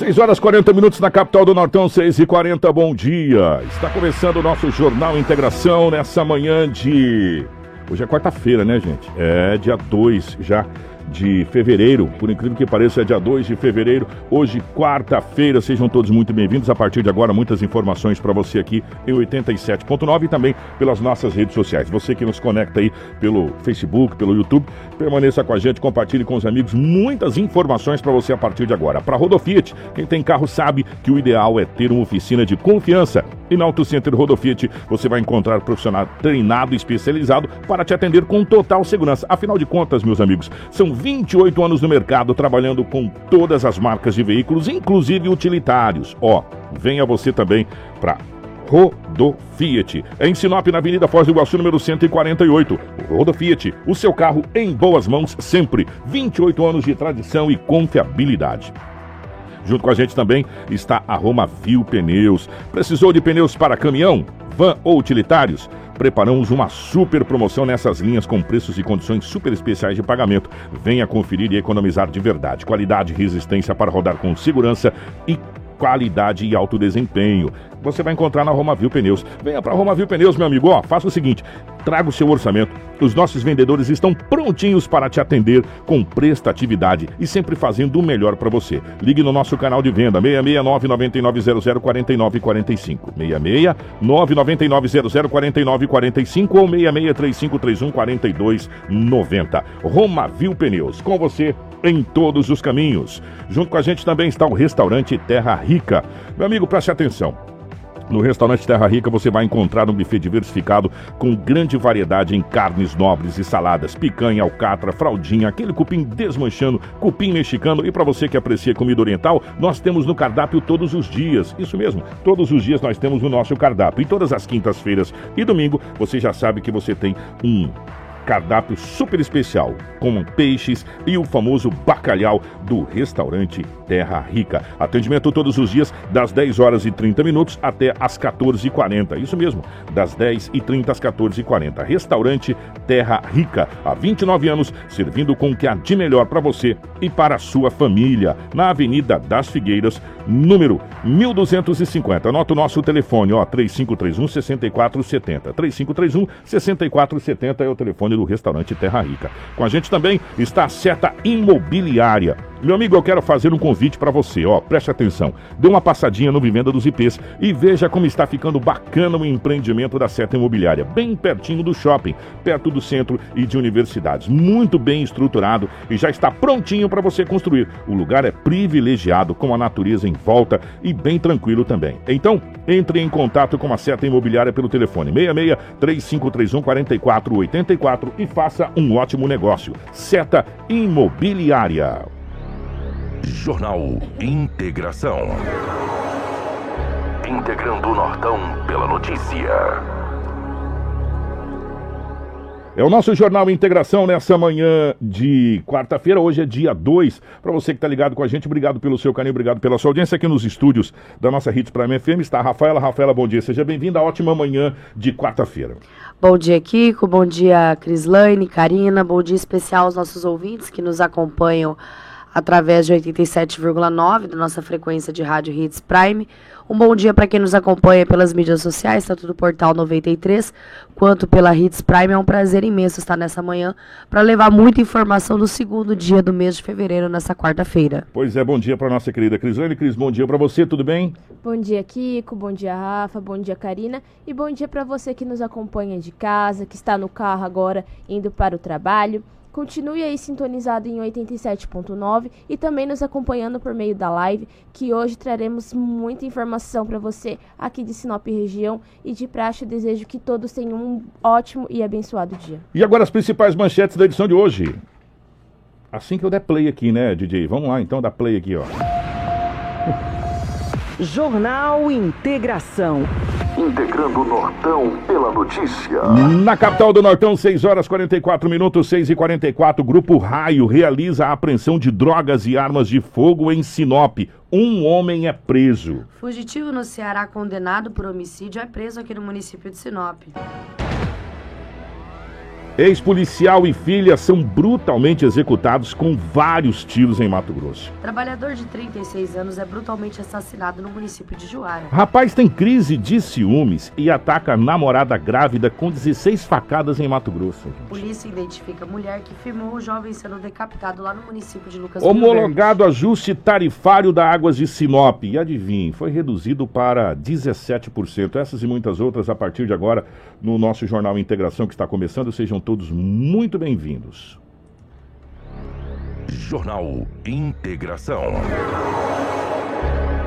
6 horas 40 minutos na capital do Nortão, 6 e 40 bom dia. Está começando o nosso Jornal Integração nessa manhã de. Hoje é quarta-feira, né, gente? É dia 2 já de fevereiro. Por incrível que pareça, é dia 2 de fevereiro. Hoje, quarta-feira. Sejam todos muito bem-vindos. A partir de agora, muitas informações para você aqui em 87.9 e também pelas nossas redes sociais. Você que nos conecta aí pelo Facebook, pelo YouTube, permaneça com a gente, compartilhe com os amigos muitas informações para você a partir de agora. Para Rodofiat, quem tem carro sabe que o ideal é ter uma oficina de confiança. E na Auto Center Rodofiat, você vai encontrar profissional treinado e especializado para te atender com total segurança. Afinal de contas, meus amigos, são 28 anos no mercado trabalhando com todas as marcas de veículos, inclusive utilitários. Ó, venha você também para Rodo Fiat. É em Sinop, na Avenida Foz do Iguaçu, número 148. Rodo Fiat, o seu carro em boas mãos sempre. 28 anos de tradição e confiabilidade. Junto com a gente também está a Roma Viu Pneus. Precisou de pneus para caminhão, van ou utilitários? Preparamos uma super promoção nessas linhas com preços e condições super especiais de pagamento. Venha conferir e economizar de verdade. Qualidade e resistência para rodar com segurança e qualidade e alto desempenho você vai encontrar na Romavil Pneus. Venha para Romavil Pneus, meu amigo. Ó, faça o seguinte: traga o seu orçamento. Os nossos vendedores estão prontinhos para te atender com prestatividade e sempre fazendo o melhor para você. Ligue no nosso canal de venda 669 9900 4945 66 99900 4945 ou 663531 4290. Romavil Pneus, com você em todos os caminhos. Junto com a gente também está o restaurante Terra Rica. Meu amigo, preste atenção. No restaurante Terra Rica você vai encontrar um buffet diversificado com grande variedade em carnes nobres e saladas, picanha, alcatra, fraldinha, aquele cupim desmanchando, cupim mexicano e para você que aprecia comida oriental, nós temos no cardápio todos os dias. Isso mesmo, todos os dias nós temos no nosso cardápio. E todas as quintas-feiras e domingo você já sabe que você tem um cardápio super especial, com peixes e o famoso bacalhau do restaurante Terra Rica. Atendimento todos os dias, das 10 horas e 30 minutos até as 14h40. Isso mesmo, das 10 e 30 às 14h40. Restaurante Terra Rica, há 29 anos, servindo com o que há de melhor para você e para a sua família. Na Avenida das Figueiras, número 1250. Anota o nosso telefone, ó, 3531 6470. 3531 6470 é o telefone do restaurante Terra Rica. Com a gente também está a Seta Imobiliária. Meu amigo, eu quero fazer um convite para você, ó, preste atenção. Dê uma passadinha no Vivenda dos IPs e veja como está ficando bacana o empreendimento da Seta Imobiliária, bem pertinho do shopping, perto do centro e de universidades. Muito bem estruturado e já está prontinho para você construir. O lugar é privilegiado, com a natureza em volta e bem tranquilo também. Então, entre em contato com a Seta Imobiliária pelo telefone 66 3531 4484 e faça um ótimo negócio. Seta Imobiliária. Jornal Integração. Integrando o Nortão pela notícia. É o nosso Jornal Integração nessa manhã de quarta-feira. Hoje é dia 2. Para você que está ligado com a gente, obrigado pelo seu carinho, obrigado pela sua audiência aqui nos estúdios da nossa Hits Prime FM. Está a Rafaela. Rafaela, bom dia. Seja bem-vinda. Ótima manhã de quarta-feira. Bom dia, Kiko. Bom dia, Crislaine, Karina. Bom dia especial aos nossos ouvintes que nos acompanham através de 87,9 da nossa frequência de rádio Hits Prime. Um bom dia para quem nos acompanha pelas mídias sociais, tanto do Portal 93 quanto pela Hits Prime. É um prazer imenso estar nessa manhã para levar muita informação do segundo dia do mês de fevereiro, nessa quarta-feira. Pois é, bom dia para nossa querida Crisane. Cris, bom dia para você, tudo bem? Bom dia, Kiko. Bom dia, Rafa. Bom dia, Karina. E bom dia para você que nos acompanha de casa, que está no carro agora indo para o trabalho. Continue aí sintonizado em 87.9 e também nos acompanhando por meio da live, que hoje traremos muita informação para você aqui de Sinop região e de praxe desejo que todos tenham um ótimo e abençoado dia. E agora as principais manchetes da edição de hoje. Assim que eu der play aqui, né, DJ? Vamos lá então dar play aqui, ó. Jornal Integração. Integrando o Nortão pela notícia. Na capital do Nortão, 6 horas 44 minutos, 6 e 44 Grupo Raio realiza a apreensão de drogas e armas de fogo em Sinop. Um homem é preso. Fugitivo no Ceará condenado por homicídio é preso aqui no município de Sinop. Ex-policial e filha são brutalmente executados com vários tiros em Mato Grosso. Trabalhador de 36 anos é brutalmente assassinado no município de Juara. Rapaz tem crise de ciúmes e ataca a namorada grávida com 16 facadas em Mato Grosso. Polícia identifica mulher que filmou o jovem sendo decapitado lá no município de Lucas Homologado ajuste tarifário da Águas de Sinop. E adivinhe, foi reduzido para 17%. Essas e muitas outras a partir de agora no nosso Jornal Integração que está começando. Sejam todos muito bem-vindos. Jornal Integração.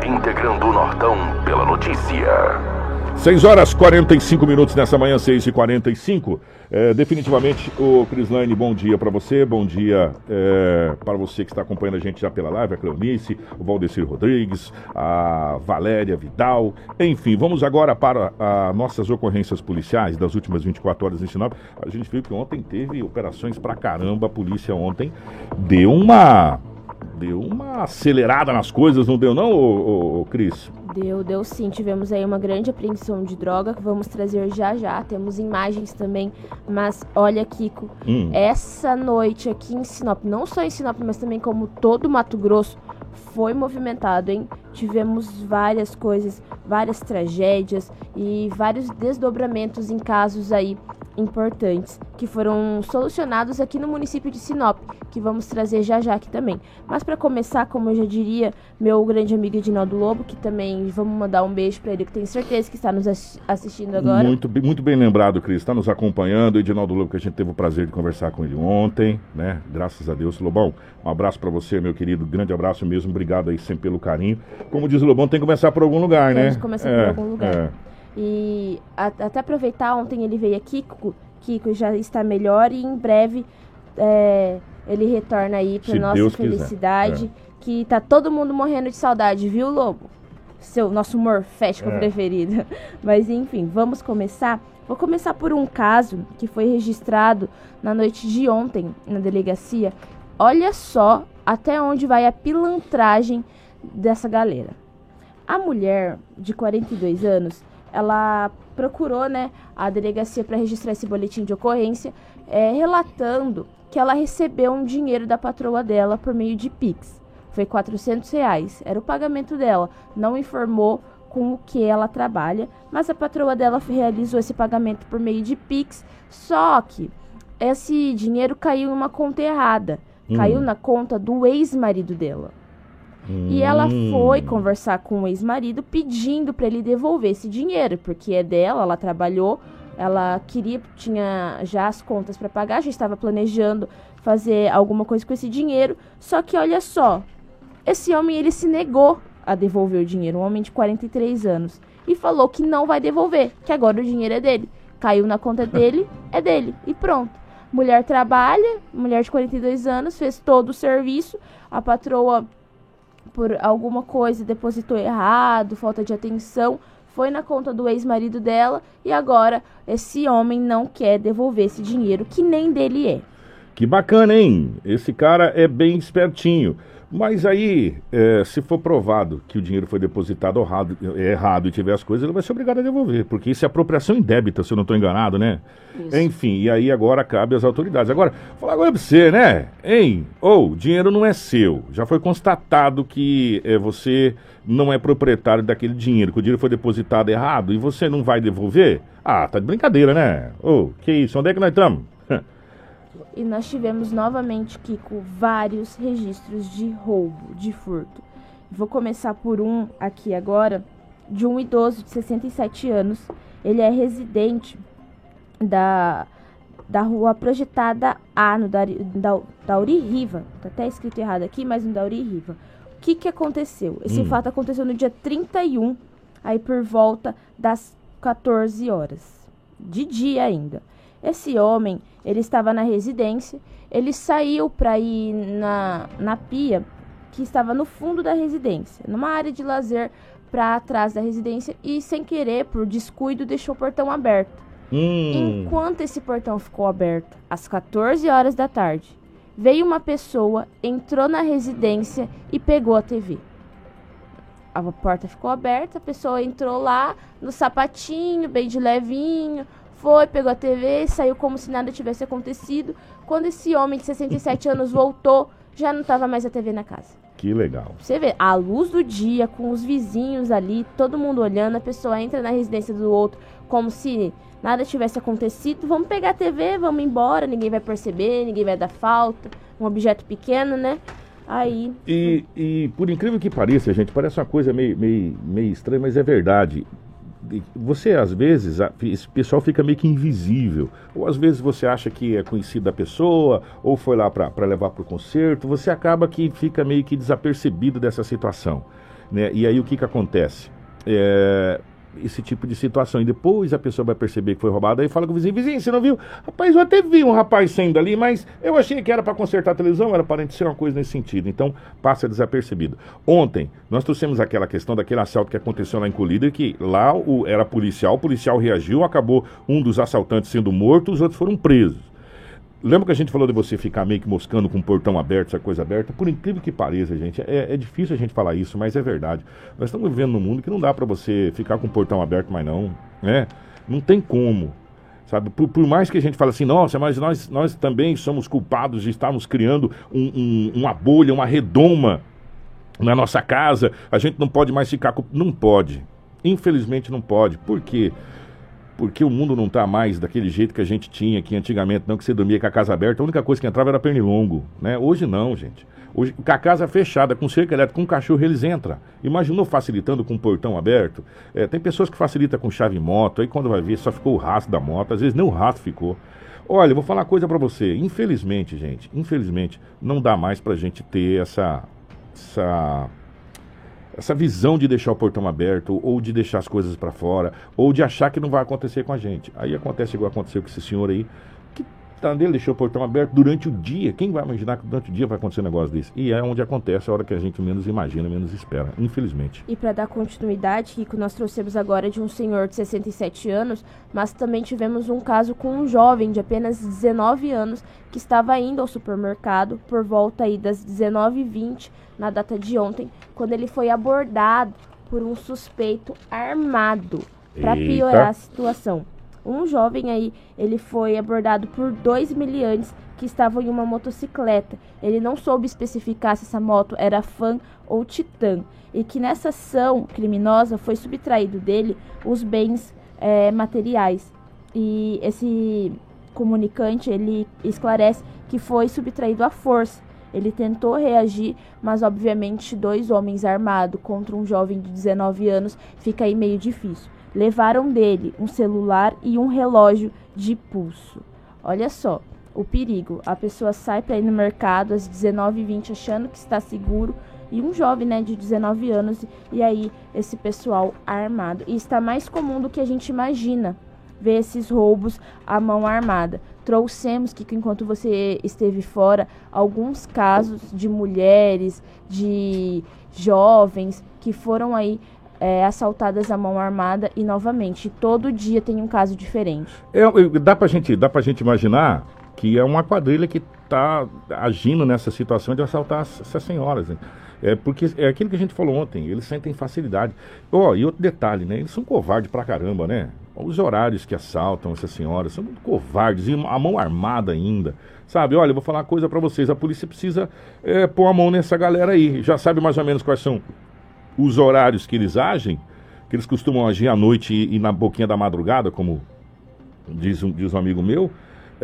Integrando o Nortão pela notícia. 6 horas 45 minutos nessa manhã, 6 e 45 é, Definitivamente, o Crislane, bom dia para você, bom dia é, para você que está acompanhando a gente já pela live, a Cleonice, o Valdecir Rodrigues, a Valéria Vidal, enfim, vamos agora para as nossas ocorrências policiais das últimas 24 horas em Sinop. A gente viu que ontem teve operações pra caramba, a polícia ontem deu uma deu uma acelerada nas coisas, não deu não, ô, ô, ô, Cris? Deu, deu sim. Tivemos aí uma grande apreensão de droga que vamos trazer já já. Temos imagens também. Mas olha, Kiko, hum. essa noite aqui em Sinop, não só em Sinop, mas também como todo Mato Grosso, foi movimentado, hein? Tivemos várias coisas, várias tragédias e vários desdobramentos em casos aí importantes que foram solucionados aqui no município de Sinop, que vamos trazer já já aqui também. Mas para começar, como eu já diria, meu grande amigo Edinaldo Lobo, que também vamos mandar um beijo para ele, que tenho certeza que está nos assistindo agora. Muito, muito bem lembrado, Cris, está nos acompanhando. Edinaldo Lobo, que a gente teve o prazer de conversar com ele ontem, né? Graças a Deus. Lobão, um abraço para você, meu querido, grande abraço mesmo, obrigado aí sempre pelo carinho. Como diz o Lobão, tem que começar por algum lugar, né? Tem que começar é, por algum lugar. É. E a, até aproveitar, ontem ele veio aqui, Kiko já está melhor e em breve é, ele retorna aí para nossa Deus felicidade. É. Que tá todo mundo morrendo de saudade, viu, Lobo? Seu nosso morfético é. preferido. Mas enfim, vamos começar. Vou começar por um caso que foi registrado na noite de ontem na delegacia. Olha só até onde vai a pilantragem dessa galera. A mulher de 42 anos, ela procurou né, a delegacia para registrar esse boletim de ocorrência, é, relatando que ela recebeu um dinheiro da patroa dela por meio de Pix. Foi 400 reais, era o pagamento dela. Não informou com o que ela trabalha, mas a patroa dela realizou esse pagamento por meio de Pix, só que esse dinheiro caiu em uma conta errada. Hum. Caiu na conta do ex-marido dela. Hum. E ela foi hum. conversar com o ex-marido pedindo para ele devolver esse dinheiro, porque é dela, ela trabalhou, ela queria, tinha já as contas para pagar, já estava planejando fazer alguma coisa com esse dinheiro. Só que olha só, esse homem ele se negou a devolver o dinheiro, um homem de 43 anos, e falou que não vai devolver, que agora o dinheiro é dele. Caiu na conta dele, é dele e pronto. Mulher trabalha, mulher de 42 anos, fez todo o serviço, a patroa por alguma coisa depositou errado, falta de atenção, foi na conta do ex-marido dela e agora esse homem não quer devolver esse dinheiro que nem dele é. Que bacana, hein? Esse cara é bem espertinho. Mas aí, é, se for provado que o dinheiro foi depositado errado, errado e tiver as coisas, ele vai ser obrigado a devolver, porque isso é apropriação indébita, se eu não estou enganado, né? Isso. Enfim, e aí agora cabe às autoridades. Agora, falar agora pra você, né? Hein? Ou, oh, o dinheiro não é seu. Já foi constatado que é, você não é proprietário daquele dinheiro, que o dinheiro foi depositado errado e você não vai devolver? Ah, tá de brincadeira, né? Ô, oh, que isso? Onde é que nós estamos? E nós tivemos novamente, Kiko, vários registros de roubo, de furto. Vou começar por um aqui agora, de um idoso de 67 anos. Ele é residente da, da rua projetada A, no da, da, Dauri Riva. Tá até escrito errado aqui, mas no Dauri Riva. O que, que aconteceu? Esse hum. fato aconteceu no dia 31, aí por volta das 14 horas. De dia ainda. Esse homem, ele estava na residência, ele saiu para ir na, na pia que estava no fundo da residência, numa área de lazer para trás da residência e, sem querer, por descuido, deixou o portão aberto. Hum. Enquanto esse portão ficou aberto, às 14 horas da tarde, veio uma pessoa, entrou na residência e pegou a TV. A porta ficou aberta, a pessoa entrou lá no sapatinho, bem de levinho, foi, pegou a TV, saiu como se nada tivesse acontecido. Quando esse homem de 67 anos voltou, já não estava mais a TV na casa. Que legal. Você vê, a luz do dia, com os vizinhos ali, todo mundo olhando, a pessoa entra na residência do outro como se nada tivesse acontecido. Vamos pegar a TV, vamos embora, ninguém vai perceber, ninguém vai dar falta. Um objeto pequeno, né? Aí. E, e por incrível que pareça, gente, parece uma coisa meio, meio, meio estranha, mas é verdade você às vezes, esse pessoal fica meio que invisível, ou às vezes você acha que é conhecido da pessoa, ou foi lá para levar para o concerto, você acaba que fica meio que desapercebido dessa situação. Né? E aí o que, que acontece? É, esse tipo de situação. E depois a pessoa vai perceber que foi roubada aí fala com o vizinho: Vizinho, você não viu? Rapaz, eu até vi um rapaz saindo ali, mas eu achei que era para consertar a televisão, era para ser uma coisa nesse sentido. Então passa desapercebido. Ontem nós trouxemos aquela questão daquele assalto que aconteceu lá em Colíder, que lá o, era policial, o policial reagiu, acabou um dos assaltantes sendo morto, os outros foram presos. Lembra que a gente falou de você ficar meio que moscando com o portão aberto, essa coisa aberta? Por incrível que pareça, gente, é, é difícil a gente falar isso, mas é verdade. Nós estamos vivendo num mundo que não dá para você ficar com o portão aberto mais não, né? Não tem como, sabe? Por, por, mais que a gente fale assim, nossa, mas nós, nós também somos culpados de estarmos criando um, um, uma bolha, uma redoma na nossa casa, a gente não pode mais ficar com... Não pode. Infelizmente não pode. Por quê? Porque porque o mundo não está mais daquele jeito que a gente tinha aqui antigamente, não que você dormia com a casa aberta, a única coisa que entrava era pernilongo, né? Hoje não, gente. Hoje, com a casa fechada, com cerca elétrica, com um cachorro, eles entram. Imaginou facilitando com o portão aberto? É, tem pessoas que facilitam com chave moto, aí quando vai ver só ficou o rastro da moto, às vezes nem o rastro ficou. Olha, vou falar uma coisa para você. Infelizmente, gente, infelizmente, não dá mais pra gente ter essa, essa essa visão de deixar o portão aberto, ou de deixar as coisas para fora, ou de achar que não vai acontecer com a gente. Aí acontece igual aconteceu com esse senhor aí, que tá nele, deixou o portão aberto durante o dia. Quem vai imaginar que durante o dia vai acontecer um negócio desse? E é onde acontece a hora que a gente menos imagina, menos espera, infelizmente. E para dar continuidade, Kiko, nós trouxemos agora de um senhor de 67 anos, mas também tivemos um caso com um jovem de apenas 19 anos que estava indo ao supermercado por volta aí das 19h20 na data de ontem, quando ele foi abordado por um suspeito armado. Para piorar a situação, um jovem aí, ele foi abordado por dois miliantes que estavam em uma motocicleta. Ele não soube especificar se essa moto era Fan ou Titan. E que nessa ação criminosa foi subtraído dele os bens é, materiais. E esse comunicante, ele esclarece que foi subtraído à força ele tentou reagir, mas obviamente dois homens armados contra um jovem de 19 anos fica aí meio difícil. Levaram dele um celular e um relógio de pulso. Olha só, o perigo. A pessoa sai para ir no mercado às 19h20 achando que está seguro e um jovem, né, de 19 anos e aí esse pessoal armado. E está mais comum do que a gente imagina ver esses roubos à mão armada. Trouxemos que enquanto você esteve fora alguns casos de mulheres, de jovens que foram aí é, assaltadas à mão armada e novamente todo dia tem um caso diferente. É, dá pra gente, dá pra gente imaginar que é uma quadrilha que está agindo nessa situação de assaltar essas senhoras. É porque é aquilo que a gente falou ontem, eles sentem facilidade. Oh, e outro detalhe, né? Eles são covardes pra caramba, né? Os horários que assaltam essas senhoras são muito covardes, e a mão armada ainda. Sabe, olha, eu vou falar uma coisa para vocês, a polícia precisa é, pôr a mão nessa galera aí. Já sabe mais ou menos quais são os horários que eles agem, que eles costumam agir à noite e, e na boquinha da madrugada, como diz um, diz um amigo meu.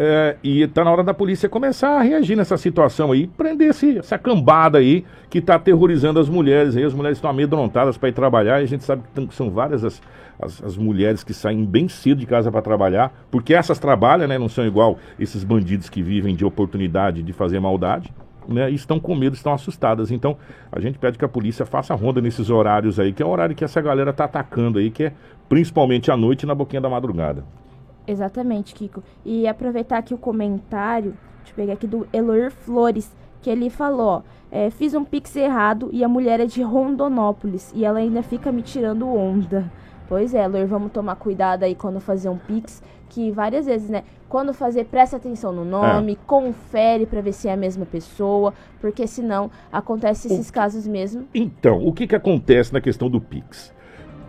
É, e está na hora da polícia começar a reagir nessa situação aí, prender esse, essa cambada aí que está aterrorizando as mulheres. Aí as mulheres estão amedrontadas para ir trabalhar e a gente sabe que são várias as, as, as, mulheres que saem bem cedo de casa para trabalhar, porque essas trabalham, né? Não são igual esses bandidos que vivem de oportunidade de fazer maldade. Né, estão com medo, estão assustadas. Então, a gente pede que a polícia faça ronda nesses horários aí, que é o horário que essa galera está atacando aí, que é principalmente à noite e na boquinha da madrugada. Exatamente, Kiko. E aproveitar aqui o comentário, deixa eu pegar aqui do Eloir Flores, que ele falou, é, fiz um pix errado e a mulher é de Rondonópolis e ela ainda fica me tirando onda. Pois é, Lor, vamos tomar cuidado aí quando fazer um pix, que várias vezes, né? Quando fazer, presta atenção no nome, é. confere para ver se é a mesma pessoa, porque senão acontece esses o... casos mesmo. Então, o que que acontece na questão do pix?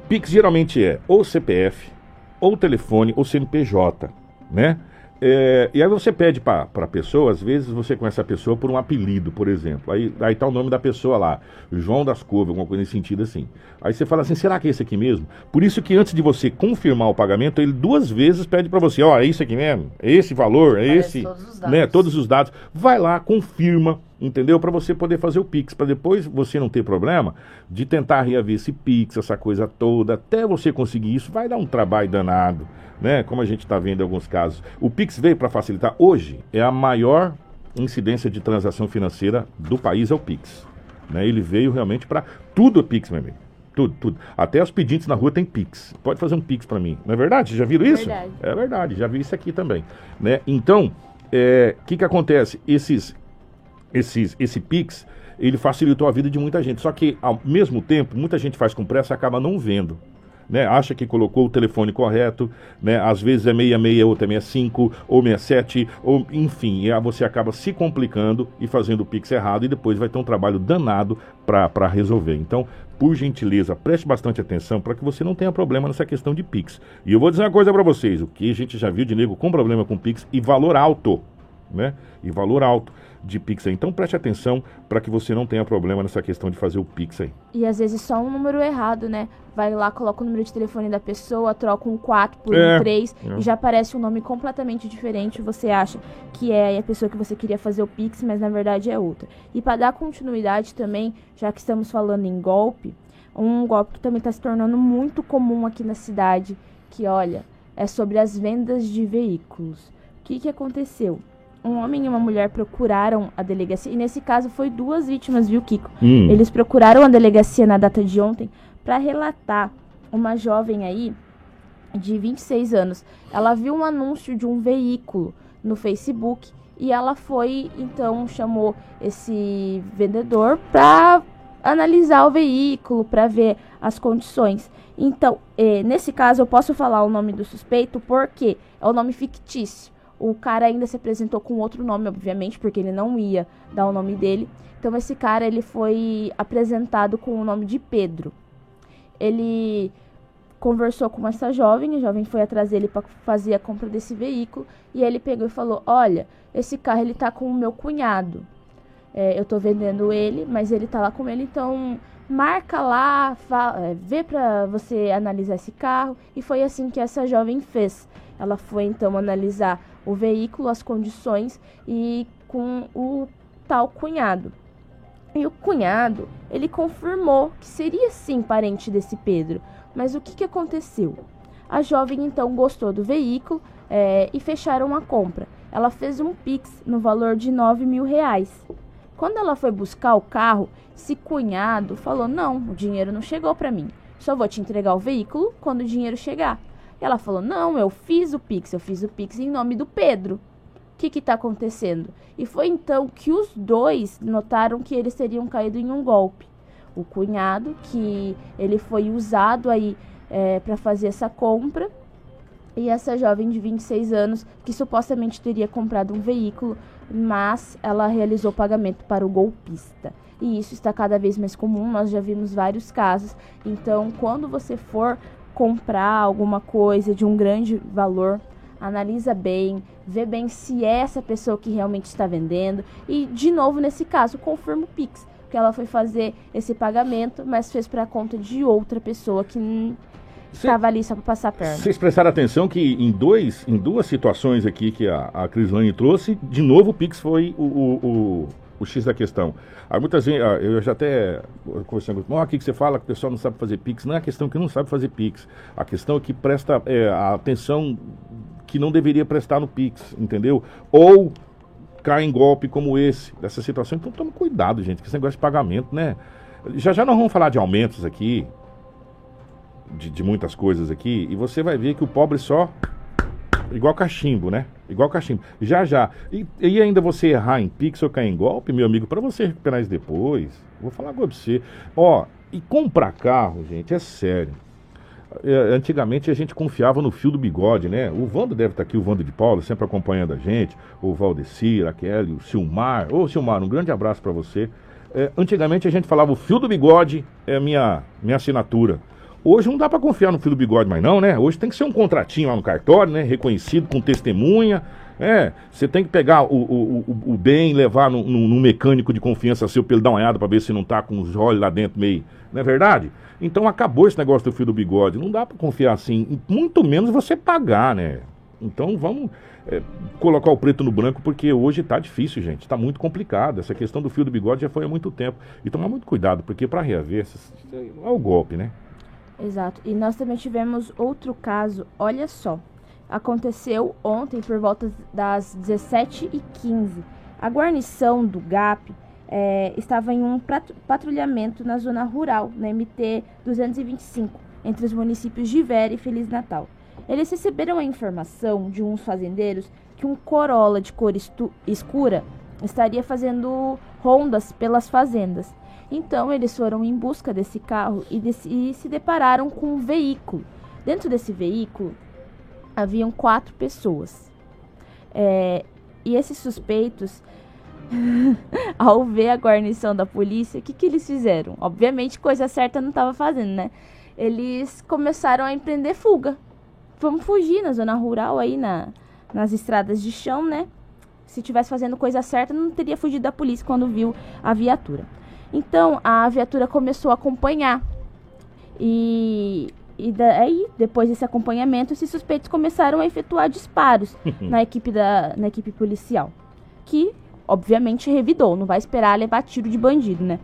Pix geralmente é ou CPF, ou telefone, ou CNPJ, né? É, e aí você pede para a pessoa, às vezes você conhece a pessoa por um apelido, por exemplo. Aí, aí tá o nome da pessoa lá, João das Couves, alguma coisa nesse sentido assim. Aí você fala assim, será que é esse aqui mesmo? Por isso que antes de você confirmar o pagamento, ele duas vezes pede para você, ó, oh, é isso aqui mesmo? É esse valor? É Parece esse? Todos os, né, todos os dados. Vai lá, confirma, entendeu? Para você poder fazer o Pix, para depois você não ter problema de tentar reaver esse Pix, essa coisa toda, até você conseguir isso, vai dar um trabalho danado né? Como a gente está vendo em alguns casos. O Pix veio para facilitar. Hoje é a maior incidência de transação financeira do país é o Pix. Né? Ele veio realmente para tudo é Pix, meu amigo. Tudo, tudo. Até os pedintes na rua tem Pix. Pode fazer um Pix para mim. Não é verdade? Já viram isso? Verdade. É verdade. Já vi isso aqui também. Né? Então, o é, que, que acontece? Esses, esses, esse Pix, ele facilitou a vida de muita gente. Só que, ao mesmo tempo, muita gente faz com pressa e acaba não vendo né, acha que colocou o telefone correto, né, às vezes é 66, outra é 65, ou 67, ou enfim, você acaba se complicando e fazendo o Pix errado e depois vai ter um trabalho danado para resolver. Então, por gentileza, preste bastante atenção para que você não tenha problema nessa questão de Pix. E eu vou dizer uma coisa para vocês, o que a gente já viu de nego com problema com Pix e valor alto, né? E valor alto de Pix aí. Então preste atenção para que você não tenha problema nessa questão de fazer o Pix aí. E às vezes só um número errado, né? Vai lá, coloca o número de telefone da pessoa, troca um 4 por é, um 3 é. e já aparece um nome completamente diferente. Você acha que é a pessoa que você queria fazer o Pix, mas na verdade é outra. E para dar continuidade também, já que estamos falando em golpe, um golpe que também está se tornando muito comum aqui na cidade, que olha, é sobre as vendas de veículos. O que, que aconteceu? Um homem e uma mulher procuraram a delegacia. E nesse caso foi duas vítimas, viu, Kiko? Hum. Eles procuraram a delegacia na data de ontem para relatar uma jovem aí de 26 anos. Ela viu um anúncio de um veículo no Facebook e ela foi, então, chamou esse vendedor para analisar o veículo, para ver as condições. Então, eh, nesse caso, eu posso falar o nome do suspeito porque é o nome fictício. O cara ainda se apresentou com outro nome, obviamente, porque ele não ia dar o nome dele. Então esse cara ele foi apresentado com o nome de Pedro. Ele conversou com essa jovem, a jovem foi atrás dele para fazer a compra desse veículo e ele pegou e falou: "Olha, esse carro ele tá com o meu cunhado. É, eu tô vendendo ele, mas ele tá lá com ele, então marca lá, fala, é, vê para você analisar esse carro". E foi assim que essa jovem fez. Ela foi então analisar o veículo, as condições e com o tal cunhado. E o cunhado, ele confirmou que seria sim parente desse Pedro. Mas o que, que aconteceu? A jovem então gostou do veículo é, e fecharam a compra. Ela fez um Pix no valor de 9 mil reais. Quando ela foi buscar o carro, esse cunhado falou: Não, o dinheiro não chegou para mim. Só vou te entregar o veículo quando o dinheiro chegar. Ela falou: Não, eu fiz o Pix, eu fiz o Pix em nome do Pedro. O que está acontecendo? E foi então que os dois notaram que eles teriam caído em um golpe. O cunhado, que ele foi usado aí é, para fazer essa compra, e essa jovem de 26 anos, que supostamente teria comprado um veículo, mas ela realizou pagamento para o golpista. E isso está cada vez mais comum, nós já vimos vários casos. Então, quando você for comprar alguma coisa de um grande valor, analisa bem, vê bem se é essa pessoa que realmente está vendendo e, de novo, nesse caso, confirma o Pix, porque ela foi fazer esse pagamento, mas fez para a conta de outra pessoa que estava ali só para passar a perna. Vocês prestaram atenção que em, dois, em duas situações aqui que a, a Crislane trouxe, de novo o Pix foi o, o, o o X da questão. Há muitas vezes, eu já até conversando com oh, aqui que você fala que o pessoal não sabe fazer Pix. Não é a questão que não sabe fazer Pix. A questão é que presta é, a atenção que não deveria prestar no Pix, entendeu? Ou cai em golpe como esse, dessa situação. Então tome cuidado, gente, com esse negócio de pagamento, né? Já já nós vamos falar de aumentos aqui, de, de muitas coisas aqui, e você vai ver que o pobre só igual cachimbo, né? Igual cachimbo. Já, já. E, e ainda você errar em pix ou cair em golpe, meu amigo, para você recuperar isso depois, vou falar com você. Ó, e comprar carro, gente, é sério. É, antigamente a gente confiava no fio do bigode, né? O Vando deve estar aqui, o Vando de Paulo, sempre acompanhando a gente, o Valdecir, a Kelly, o Silmar. Ô Silmar, um grande abraço para você. É, antigamente a gente falava o fio do bigode é minha, minha assinatura. Hoje não dá para confiar no fio do bigode mais não, né? Hoje tem que ser um contratinho lá no cartório, né? Reconhecido com testemunha. É, você tem que pegar o, o, o, o bem, levar no, no, no, mecânico de confiança seu pra ele dar uma olhada pra ver se não tá com os olhos lá dentro meio. Não é verdade? Então acabou esse negócio do fio do bigode. Não dá para confiar assim. Muito menos você pagar, né? Então vamos é, colocar o preto no branco, porque hoje tá difícil, gente. Tá muito complicado. Essa questão do fio do bigode já foi há muito tempo. E tomar muito cuidado, porque para reaver, é o golpe, né? Exato. E nós também tivemos outro caso, olha só. Aconteceu ontem por volta das 17h15. A guarnição do GAP é, estava em um patrulhamento na zona rural, na MT 225, entre os municípios de Vera e Feliz Natal. Eles receberam a informação de uns fazendeiros que um Corolla de cor escura estaria fazendo rondas pelas fazendas então eles foram em busca desse carro e, e se depararam com um veículo. Dentro desse veículo haviam quatro pessoas. É, e esses suspeitos, ao ver a guarnição da polícia, o que, que eles fizeram? Obviamente, coisa certa não estava fazendo, né? Eles começaram a empreender fuga. Vamos fugir na zona rural aí, na, nas estradas de chão, né? Se tivesse fazendo coisa certa, não teria fugido da polícia quando viu a viatura. Então a viatura começou a acompanhar. E, e daí, depois desse acompanhamento, esses suspeitos começaram a efetuar disparos na, equipe da, na equipe policial. Que, obviamente, revidou, não vai esperar levar tiro de bandido, né?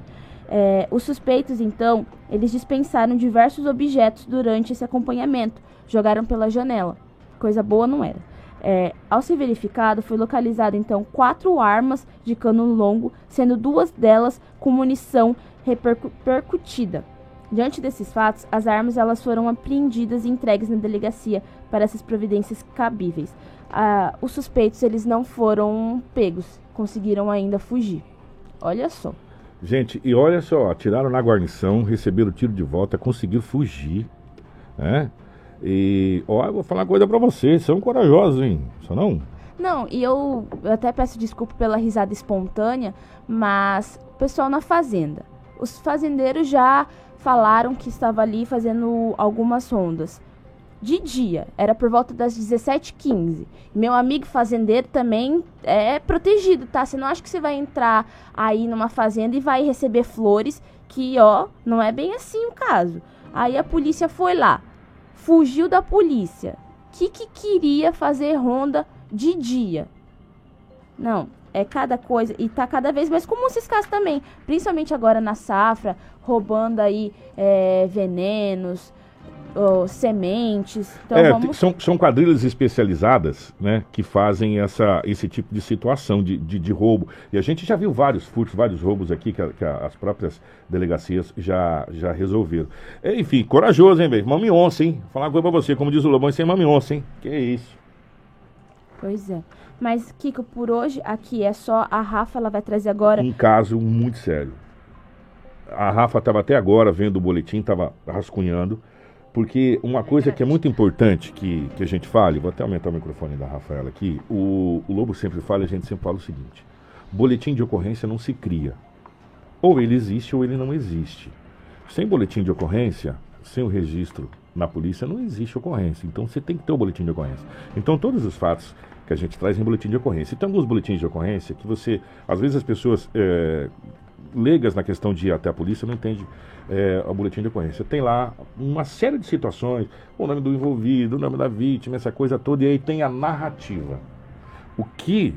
É, os suspeitos, então, eles dispensaram diversos objetos durante esse acompanhamento, jogaram pela janela. Coisa boa não era. É, ao ser verificado, foi localizado então quatro armas de cano longo, sendo duas delas com munição repercutida. Diante desses fatos, as armas elas foram apreendidas e entregues na delegacia para essas providências cabíveis. Ah, os suspeitos eles não foram pegos, conseguiram ainda fugir. Olha só. Gente, e olha só, atiraram na guarnição, receberam o tiro de volta, conseguiram fugir, né? E, ó, eu vou falar coisa pra vocês, são corajosos, hein? Só não? Não, e eu, eu até peço desculpa pela risada espontânea, mas o pessoal na fazenda. Os fazendeiros já falaram que estava ali fazendo algumas rondas. De dia, era por volta das 17h15. Meu amigo fazendeiro também é protegido, tá? Você não acha que você vai entrar aí numa fazenda e vai receber flores, que, ó, não é bem assim o caso. Aí a polícia foi lá, fugiu da polícia. Que que queria fazer ronda de dia? Não, é cada coisa e tá cada vez mais comum esses casos também, principalmente agora na safra, roubando aí é, venenos, oh, sementes. Então, é, vamos... são, são quadrilhas especializadas né, que fazem essa, esse tipo de situação de, de, de roubo. E a gente já viu vários furtos, vários roubos aqui que, a, que a, as próprias delegacias já, já resolveram. É, enfim, corajoso, hein, velho? Mami onça, hein? Vou falar uma coisa pra você, como diz o Lobão, sem mami onça, hein? Que isso. Pois é. Mas, Kiko, por hoje, aqui é só a Rafa, ela vai trazer agora. Um caso muito sério. A Rafa estava até agora vendo o boletim, estava rascunhando. Porque uma coisa que é muito importante que, que a gente fale, vou até aumentar o microfone da Rafaela aqui, o, o Lobo sempre fala, a gente sempre fala o seguinte: boletim de ocorrência não se cria. Ou ele existe ou ele não existe. Sem boletim de ocorrência, sem o registro na polícia, não existe ocorrência. Então você tem que ter o boletim de ocorrência. Então todos os fatos que a gente traz em boletim de ocorrência. E tem alguns boletins de ocorrência que você, às vezes as pessoas é, leigas na questão de ir até a polícia não entendem é, o boletim de ocorrência. Tem lá uma série de situações, o nome do envolvido, o nome da vítima, essa coisa toda, e aí tem a narrativa. O que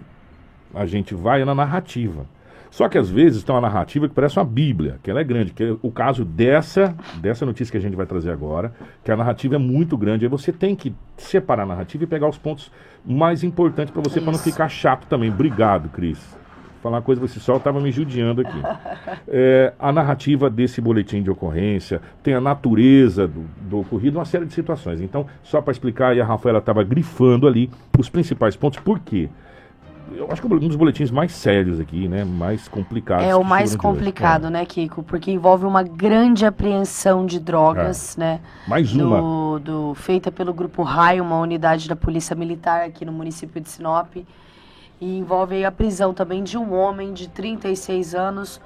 a gente vai é na narrativa. Só que às vezes tem uma narrativa que parece uma bíblia, que ela é grande, que é o caso dessa, dessa notícia que a gente vai trazer agora, que a narrativa é muito grande. Aí você tem que separar a narrativa e pegar os pontos mais importantes para você, para não ficar chato também. Obrigado, Cris. Falar uma coisa, você só estava me judiando aqui. É, a narrativa desse boletim de ocorrência, tem a natureza do, do ocorrido, uma série de situações. Então, só para explicar, e a Rafaela estava grifando ali os principais pontos. Por quê? eu acho que é um dos boletins mais sérios aqui, né? Mais complicados. É o mais complicado, é. né, Kiko? Porque envolve uma grande apreensão de drogas, é. né? Mais uma. Do, do, feita pelo Grupo Raio, uma unidade da Polícia Militar aqui no município de Sinop. E envolve a prisão também de um homem de 36 anos,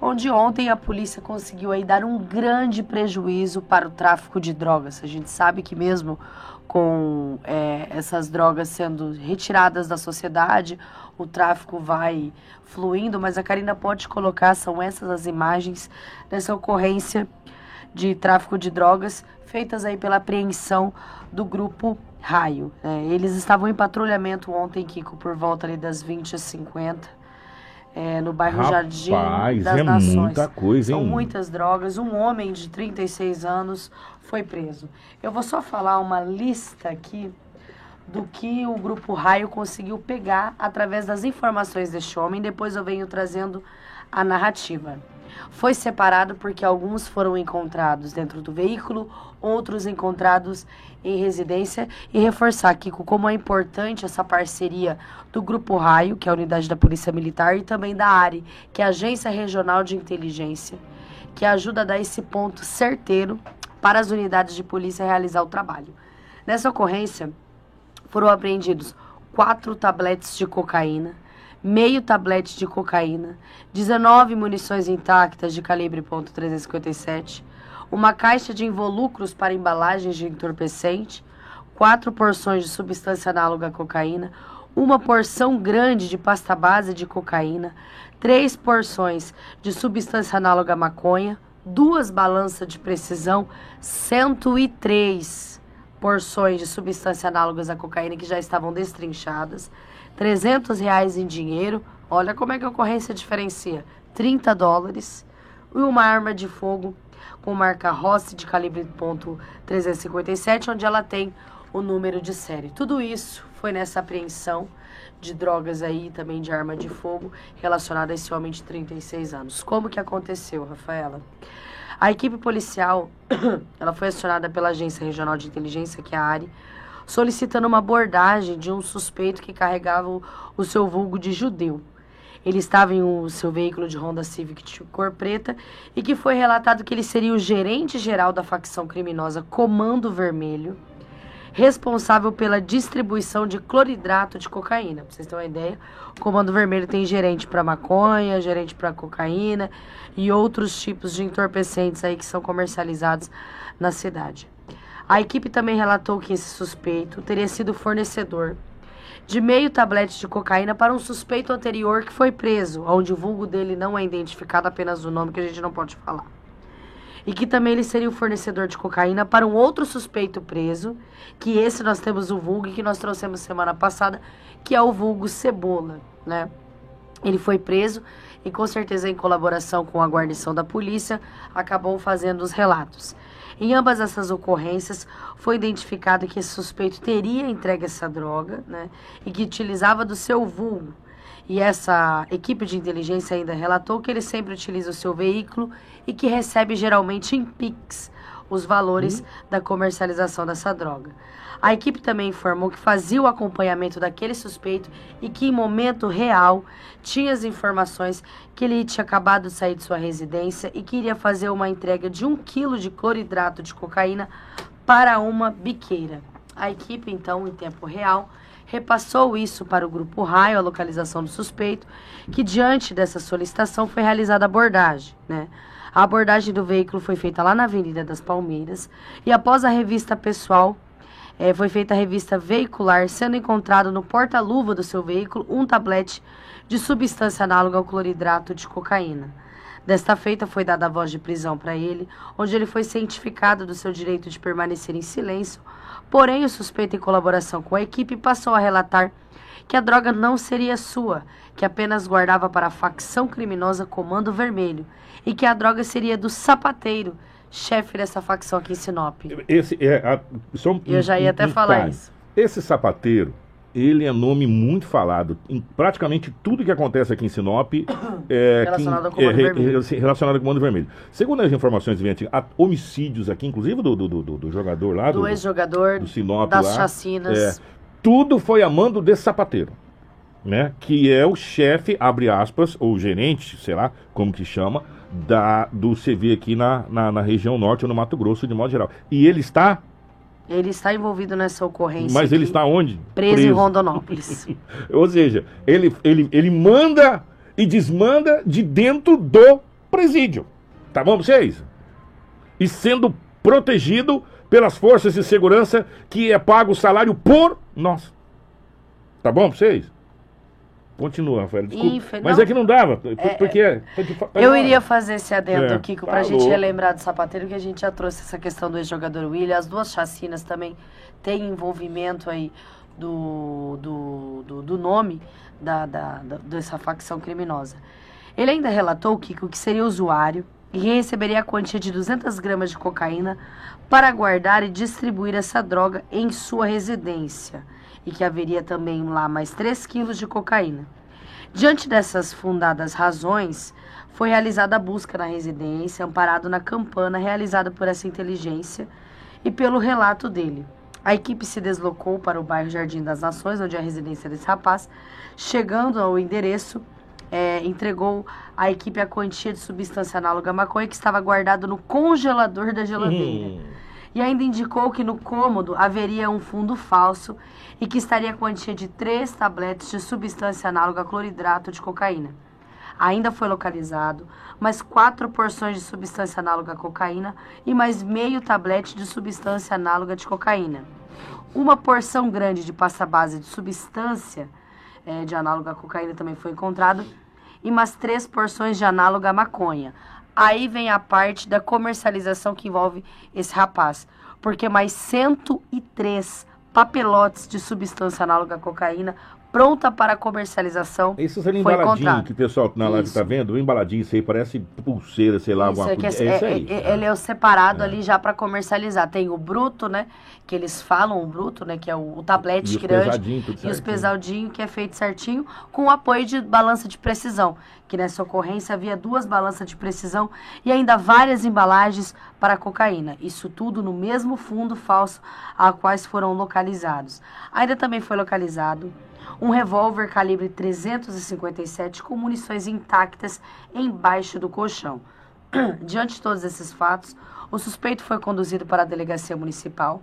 onde ontem a polícia conseguiu aí dar um grande prejuízo para o tráfico de drogas. A gente sabe que mesmo com é, essas drogas sendo retiradas da sociedade, o tráfico vai fluindo, mas a Karina pode colocar, são essas as imagens dessa ocorrência de tráfico de drogas feitas aí pela apreensão do grupo Raio. É, eles estavam em patrulhamento ontem, Kiko, por volta ali das 20 às 50 é, no bairro Rapaz, Jardim das é Nações. muita coisa, São hein? muitas drogas. Um homem de 36 anos foi preso. Eu vou só falar uma lista aqui do que o grupo Raio conseguiu pegar através das informações deste homem. Depois eu venho trazendo a narrativa. Foi separado porque alguns foram encontrados dentro do veículo, outros encontrados em residência e reforçar, Kiko, como é importante essa parceria do Grupo Raio, que é a unidade da Polícia Militar, e também da ARI, que é a Agência Regional de Inteligência, que ajuda a dar esse ponto certeiro para as unidades de polícia realizar o trabalho. Nessa ocorrência, foram apreendidos quatro tabletes de cocaína, meio tablete de cocaína, 19 munições intactas de calibre .357, uma caixa de involucros para embalagens de entorpecente, quatro porções de substância análoga à cocaína, uma porção grande de pasta base de cocaína, três porções de substância análoga à maconha, duas balanças de precisão, 103 porções de substância análogas à cocaína que já estavam destrinchadas, 300 reais em dinheiro, olha como é que a ocorrência diferencia, 30 dólares, e uma arma de fogo com marca Rossi de calibre .357, onde ela tem o número de série. Tudo isso foi nessa apreensão de drogas aí, também de arma de fogo, relacionada a esse homem de 36 anos. Como que aconteceu, Rafaela? A equipe policial, ela foi acionada pela Agência Regional de Inteligência, que é a ARI, solicitando uma abordagem de um suspeito que carregava o, o seu vulgo de judeu. Ele estava em um, seu veículo de Honda Civic de cor preta e que foi relatado que ele seria o gerente geral da facção criminosa Comando Vermelho, responsável pela distribuição de cloridrato de cocaína. Pra vocês terem uma ideia, o Comando Vermelho tem gerente para maconha, gerente para cocaína e outros tipos de entorpecentes aí que são comercializados na cidade. A equipe também relatou que esse suspeito teria sido fornecedor de meio tablete de cocaína para um suspeito anterior que foi preso, onde o vulgo dele não é identificado apenas o nome que a gente não pode falar. E que também ele seria o fornecedor de cocaína para um outro suspeito preso, que esse nós temos o vulgo que nós trouxemos semana passada, que é o vulgo Cebola, né? Ele foi preso e com certeza em colaboração com a guarnição da polícia acabou fazendo os relatos. Em ambas essas ocorrências, foi identificado que esse suspeito teria entregue essa droga né, e que utilizava do seu vulgo. E essa equipe de inteligência ainda relatou que ele sempre utiliza o seu veículo e que recebe geralmente em PIX os valores uhum. da comercialização dessa droga. A equipe também informou que fazia o acompanhamento daquele suspeito e que, em momento real, tinha as informações que ele tinha acabado de sair de sua residência e queria fazer uma entrega de um quilo de cloridrato de cocaína para uma biqueira. A equipe, então, em tempo real, repassou isso para o grupo Raio, a localização do suspeito, que diante dessa solicitação foi realizada a abordagem, né? A abordagem do veículo foi feita lá na Avenida das Palmeiras e após a revista pessoal é, foi feita a revista veicular, sendo encontrado no porta-luva do seu veículo um tablete de substância análoga ao cloridrato de cocaína. Desta feita, foi dada a voz de prisão para ele, onde ele foi cientificado do seu direito de permanecer em silêncio. Porém, o suspeito, em colaboração com a equipe, passou a relatar que a droga não seria sua, que apenas guardava para a facção criminosa Comando Vermelho, e que a droga seria do sapateiro, chefe dessa facção aqui em Sinop. Esse é a, um, Eu já ia um, até um falar isso. Esse sapateiro, ele é nome muito falado. Em praticamente tudo que acontece aqui em Sinop é, relacionado, que, com é, re, relacionado com o Comando Vermelho. Segundo as informações vêm há homicídios aqui, inclusive do, do, do, do jogador lá. Do, do ex-jogador, do Sinop das lá, chacinas. É, tudo foi a mando desse sapateiro. Né, que é o chefe, abre aspas, ou gerente, sei lá como que chama, da, do CV aqui na, na, na região norte ou no Mato Grosso de modo geral. E ele está ele está envolvido nessa ocorrência. Mas ele está onde? Preso, preso. em Rondonópolis. Ou seja, ele, ele, ele manda e desmanda de dentro do presídio. Tá bom vocês? E sendo protegido pelas forças de segurança que é pago o salário por nós. Tá bom pra vocês? Continua, Rafael. Desculpa. Mas é que não dava. É, porque. É, eu iria fazer esse adendo, é, Kiko, pra falou. gente relembrar do sapateiro, que a gente já trouxe essa questão do ex-jogador William. As duas chacinas também têm envolvimento aí do, do, do, do nome da, da, da, dessa facção criminosa. Ele ainda relatou, Kiko, que seria usuário e receberia a quantia de 200 gramas de cocaína para guardar e distribuir essa droga em sua residência e que haveria também lá mais 3 quilos de cocaína. Diante dessas fundadas razões, foi realizada a busca na residência, amparado na campana realizada por essa inteligência e pelo relato dele. A equipe se deslocou para o bairro Jardim das Nações, onde é a residência desse rapaz. Chegando ao endereço, é, entregou à equipe a quantia de substância análoga à maconha que estava guardado no congelador da geladeira. Hum e ainda indicou que no cômodo haveria um fundo falso e que estaria a quantia de três tabletes de substância análoga a cloridrato de cocaína. Ainda foi localizado mais quatro porções de substância análoga a cocaína e mais meio tablete de substância análoga de cocaína. Uma porção grande de pasta base de substância é, de análoga a cocaína também foi encontrado e mais três porções de análoga a maconha. Aí vem a parte da comercialização que envolve esse rapaz. Porque mais 103 papelotes de substância análoga à cocaína pronta para comercialização. Esses ali embaladinhos que o pessoal na live está vendo, embaladinho, isso aí parece pulseira, sei lá, isso, alguma é coisa. É, é, aí, é, ele é o separado é. ali já para comercializar. Tem o bruto, né? Que eles falam o bruto, né? Que é o, o tablete e grande. Os e os pesadinhos, que é feito certinho, com o apoio de balança de precisão. Que nessa ocorrência havia duas balanças de precisão e ainda várias embalagens para cocaína. Isso tudo no mesmo fundo falso a quais foram localizados. Ainda também foi localizado um revólver calibre 357 com munições intactas embaixo do colchão. Diante de todos esses fatos, o suspeito foi conduzido para a delegacia municipal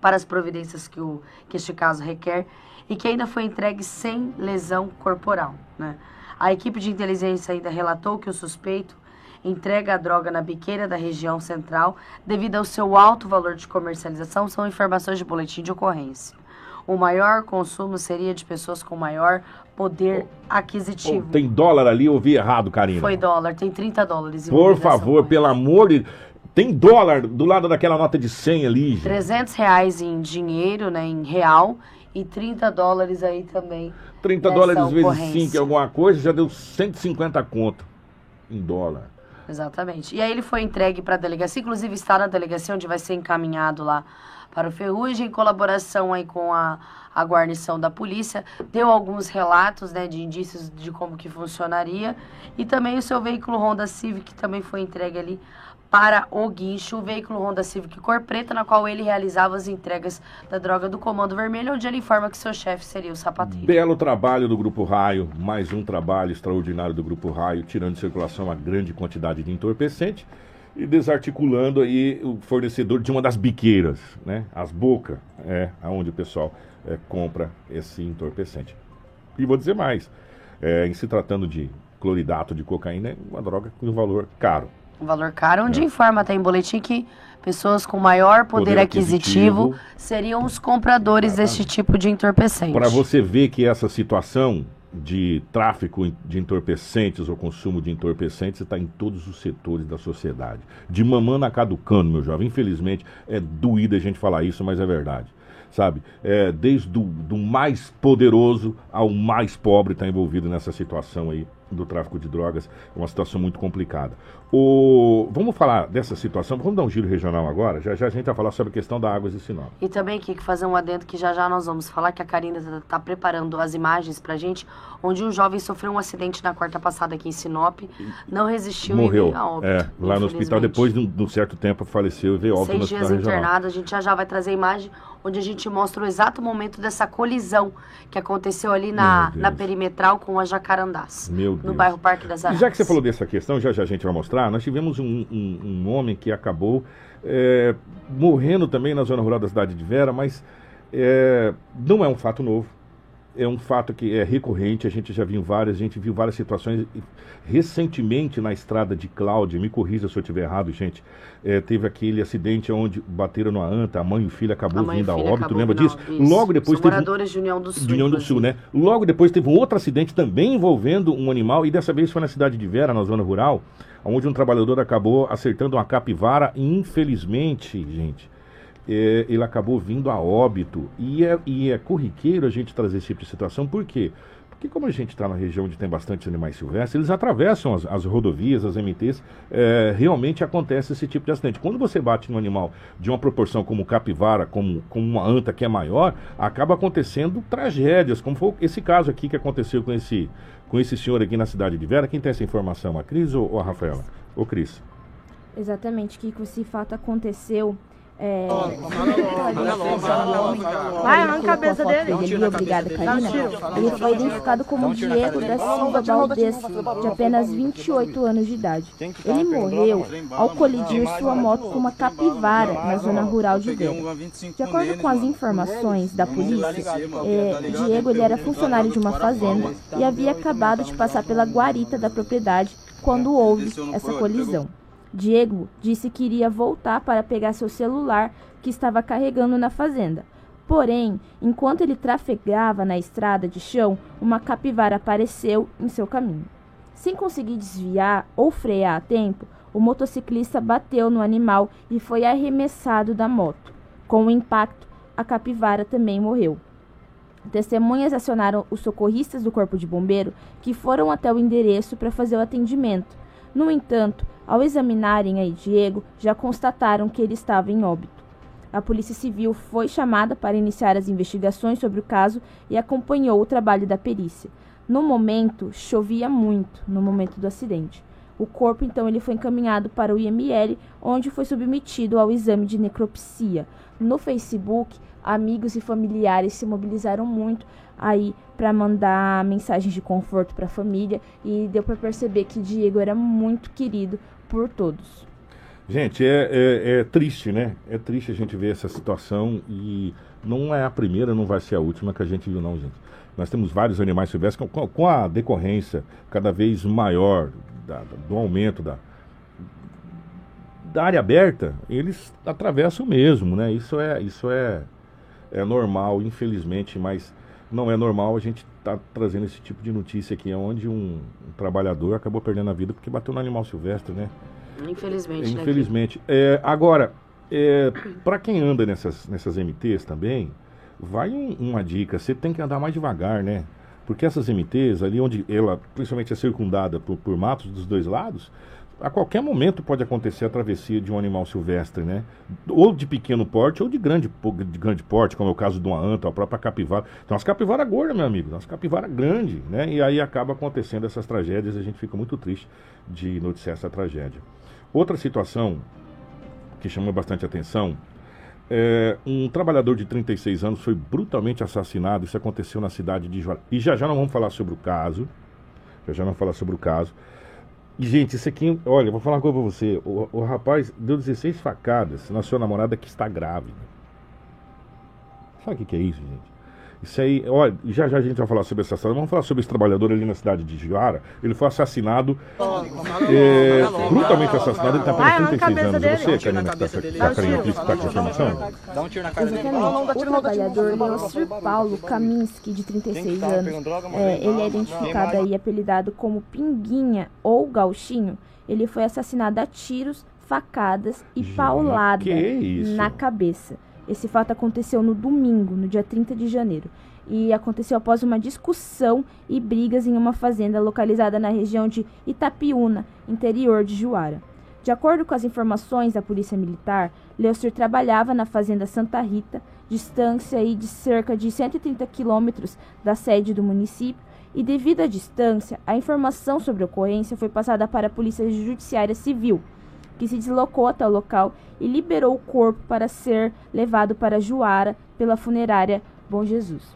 para as providências que, o, que este caso requer e que ainda foi entregue sem lesão corporal. Né? A equipe de inteligência ainda relatou que o suspeito entrega a droga na biqueira da região central devido ao seu alto valor de comercialização, são informações de boletim de ocorrência o maior consumo seria de pessoas com maior poder aquisitivo. Oh, tem dólar ali, eu ouvi errado, Karina. Foi dólar, tem 30 dólares. Por favor, pelo amor de... Tem dólar do lado daquela nota de 100 ali. Gente. 300 reais em dinheiro, né, em real, e 30 dólares aí também. 30 dólares vezes 5 é alguma coisa, já deu 150 conto em dólar. Exatamente. E aí ele foi entregue para a delegacia, inclusive está na delegacia onde vai ser encaminhado lá para o Ferrugem, em colaboração aí com a, a guarnição da polícia, deu alguns relatos né, de indícios de como que funcionaria, e também o seu veículo Honda Civic também foi entregue ali para o guincho, o veículo Honda Civic cor preta, na qual ele realizava as entregas da droga do Comando Vermelho, onde ele informa que seu chefe seria o sapateiro. Belo trabalho do Grupo Raio, mais um trabalho extraordinário do Grupo Raio, tirando de circulação uma grande quantidade de entorpecente e desarticulando aí o fornecedor de uma das biqueiras, né? As bocas, é aonde o pessoal é, compra esse entorpecente. E vou dizer mais, é, em se tratando de cloridato de cocaína, é uma droga com um valor caro. Um valor caro, onde é. informa até em boletim que pessoas com maior poder, poder aquisitivo, aquisitivo, seriam os compradores deste tipo de entorpecente. Para você ver que essa situação de tráfico de entorpecentes ou consumo de entorpecentes está em todos os setores da sociedade. De mamando a caducando, meu jovem. Infelizmente, é doído a gente falar isso, mas é verdade. Sabe? É, desde o do mais poderoso ao mais pobre está envolvido nessa situação aí do tráfico de drogas. É uma situação muito complicada. O... Vamos falar dessa situação, vamos dar um giro regional agora. Já já a gente vai falar sobre a questão da Águas de Sinop. E também, Kiko, fazer um adendo que já já nós vamos falar que a Karina está tá preparando as imagens pra gente, onde um jovem sofreu um acidente na quarta passada aqui em Sinop, não resistiu Morreu. e veio a óbito, é, lá no hospital, depois de um, de um certo tempo faleceu e veio óbito Seis no dias internado, a gente já já vai trazer a imagem onde a gente mostra o exato momento dessa colisão que aconteceu ali na, na perimetral com a Jacarandás, Meu no Deus. bairro Parque das E Artes. já que você falou dessa questão, já já a gente vai mostrar, nós tivemos um, um- um homem que acabou é, morrendo também na zona rural da cidade de Vera, mas é, não é um fato novo. É um fato que é recorrente, a gente já viu várias, a gente viu várias situações. Recentemente, na estrada de Cláudia, me corrija se eu estiver errado, gente, é, teve aquele acidente onde bateram numa anta, a mãe e o filho acabou vindo a óbito, lembra disso? isso. Logo depois São teve moradores de União do Sul. de União do Sul, né? Logo depois teve um outro acidente também envolvendo um animal, e dessa vez foi na cidade de Vera, na zona rural, onde um trabalhador acabou acertando uma capivara e infelizmente, gente, é, ele acabou vindo a óbito. E é, e é corriqueiro a gente trazer esse tipo de situação, por quê? Porque como a gente está na região onde tem bastante animais silvestres, eles atravessam as, as rodovias, as MTs, é, realmente acontece esse tipo de acidente. Quando você bate num animal de uma proporção como capivara, como, como uma anta que é maior, acaba acontecendo tragédias, como foi esse caso aqui que aconteceu com esse, com esse senhor aqui na cidade de Vera. Quem tem essa informação, a Cris ou, ou a Rafaela? Ô Cris. Exatamente, Kiko. Esse fato aconteceu. É... Vai, arranca a cabeça dele. Ele, obrigada, Karina. Ele foi identificado como Diego da Silva Valdez, de apenas 28 anos de idade. Ele morreu ao colidir sua moto com uma capivara na zona rural de Vera. De acordo com as informações da polícia, é, Diego ele era funcionário de uma fazenda e havia acabado de passar pela guarita da propriedade quando houve essa colisão. Diego disse que iria voltar para pegar seu celular que estava carregando na fazenda. Porém, enquanto ele trafegava na estrada de chão, uma capivara apareceu em seu caminho. Sem conseguir desviar ou frear a tempo, o motociclista bateu no animal e foi arremessado da moto. Com o impacto, a capivara também morreu. Testemunhas acionaram os socorristas do Corpo de Bombeiro, que foram até o endereço para fazer o atendimento. No entanto, ao examinarem aí Diego, já constataram que ele estava em óbito. A Polícia Civil foi chamada para iniciar as investigações sobre o caso e acompanhou o trabalho da perícia. No momento, chovia muito no momento do acidente. O corpo então ele foi encaminhado para o IML, onde foi submetido ao exame de necropsia. No Facebook, amigos e familiares se mobilizaram muito aí para mandar mensagens de conforto para a família e deu para perceber que Diego era muito querido por todos. Gente, é, é, é triste, né? É triste a gente ver essa situação e não é a primeira, não vai ser a última que a gente viu, não, gente. Nós temos vários animais silvestres com, com a decorrência cada vez maior da- do aumento da, da área aberta, eles atravessam mesmo, né? Isso é, isso é, é normal, infelizmente, mas não é normal a gente estar trazendo esse tipo de notícia aqui, onde um, um trabalhador acabou perdendo a vida porque bateu no animal silvestre, né? Infelizmente, né? Infelizmente. É, agora, é, para quem anda nessas, nessas MTs também, vai um- uma dica, você tem que andar mais devagar, né? Porque essas MTs, ali onde ela principalmente é circundada por, por matos dos dois lados, a qualquer momento pode acontecer a travessia de um animal silvestre, né? Ou de pequeno porte ou de grande, de grande porte, como é o caso de uma anta, a própria capivara. Então, as capivara gorda, meu amigo, as capivara grande, né? E aí acaba acontecendo essas tragédias e a gente fica muito triste de noticiar essa tragédia. Outra situação que chamou bastante atenção é um trabalhador de 36 anos foi brutalmente assassinado. Isso aconteceu na cidade de Juara. E já já não vamos falar sobre o caso. Já já não vamos falar sobre o caso. Gente, isso aqui, olha, vou falar uma coisa pra você. O, o rapaz deu 16 facadas na sua namorada que está grávida. Sabe o que, que é isso, gente? Isso aí, olha, já já a gente vai falar sobre essa história. Vamos falar sobre esse trabalhador ali na cidade de Juara. Ele foi assassinado, é, brutalmente assassinado. Ele está a 36 anos. cabeça E dele. você, Karina, que está tá, Karina, que está com essa informação? Dá um tiro na cara dele. O trabalhador Leocir Paulo Kaminski, de 36 anos, é, ele é identificado aí, apelidado como Pinguinha ou Gauchinho. Ele foi assassinado a tiros, facadas e paulada que isso? na cabeça. Esse fato aconteceu no domingo, no dia 30 de janeiro. e aconteceu após uma discussão e brigas em uma fazenda localizada na região de Itapiúna, interior de Juara. De acordo com as informações da Polícia Militar, Leocir trabalhava na fazenda Santa Rita, distância de cerca de 130 quilômetros da sede do município, e devido à distância, a informação sobre a ocorrência foi passada para a Polícia Judiciária Civil, que se deslocou até o local e liberou o corpo para ser levado para Juara pela funerária Bom Jesus.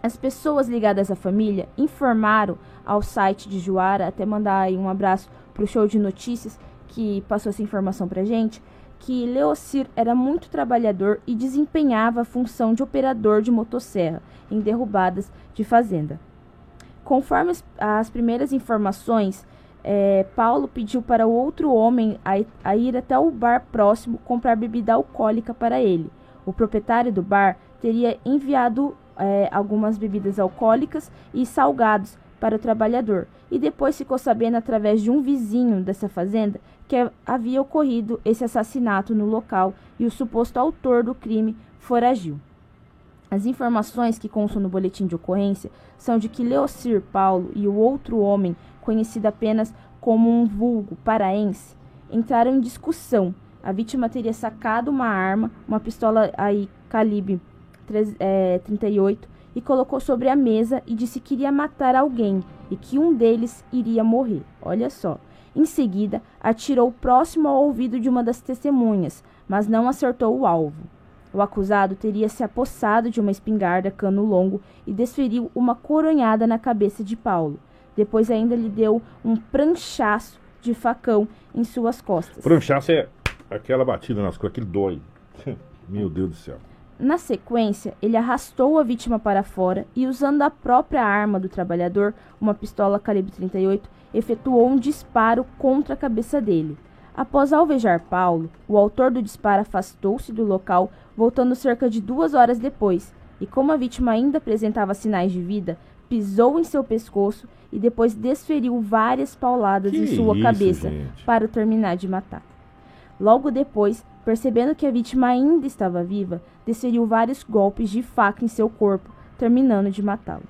As pessoas ligadas à família informaram ao site de Juara, até mandar aí um abraço para o show de notícias que passou essa informação para gente, que Leocir era muito trabalhador e desempenhava a função de operador de motosserra em derrubadas de fazenda. Conforme as primeiras informações, é, Paulo pediu para o outro homem a, a ir até o bar próximo comprar bebida alcoólica para ele. O proprietário do bar teria enviado é, algumas bebidas alcoólicas e salgados para o trabalhador, e depois ficou sabendo através de um vizinho dessa fazenda que havia ocorrido esse assassinato no local e o suposto autor do crime foragiu. As informações que constam no boletim de ocorrência são de que Leocir Paulo e o outro homem, conhecido apenas como um vulgo paraense, entraram em discussão. A vítima teria sacado uma arma, uma pistola aí calibre é, 38 e colocou sobre a mesa e disse que iria matar alguém e que um deles iria morrer. Olha só. Em seguida, atirou próximo ao ouvido de uma das testemunhas, mas não acertou o alvo. O acusado teria se apossado de uma espingarda cano longo e desferiu uma coronhada na cabeça de Paulo. Depois ainda lhe deu um pranchaço de facão em suas costas. Pranchaço é aquela batida nas costas, aquele dói. Meu Deus do céu. Na sequência, ele arrastou a vítima para fora e, usando a própria arma do trabalhador, uma pistola calibre 38, efetuou um disparo contra a cabeça dele. Após alvejar Paulo, o autor do disparo afastou-se do local, voltando cerca de duas horas depois, e como a vítima ainda apresentava sinais de vida, pisou em seu pescoço e depois desferiu várias pauladas que em sua isso, cabeça gente? para terminar de matar. Logo depois, percebendo que a vítima ainda estava viva, desferiu vários golpes de faca em seu corpo, terminando de matá-lo.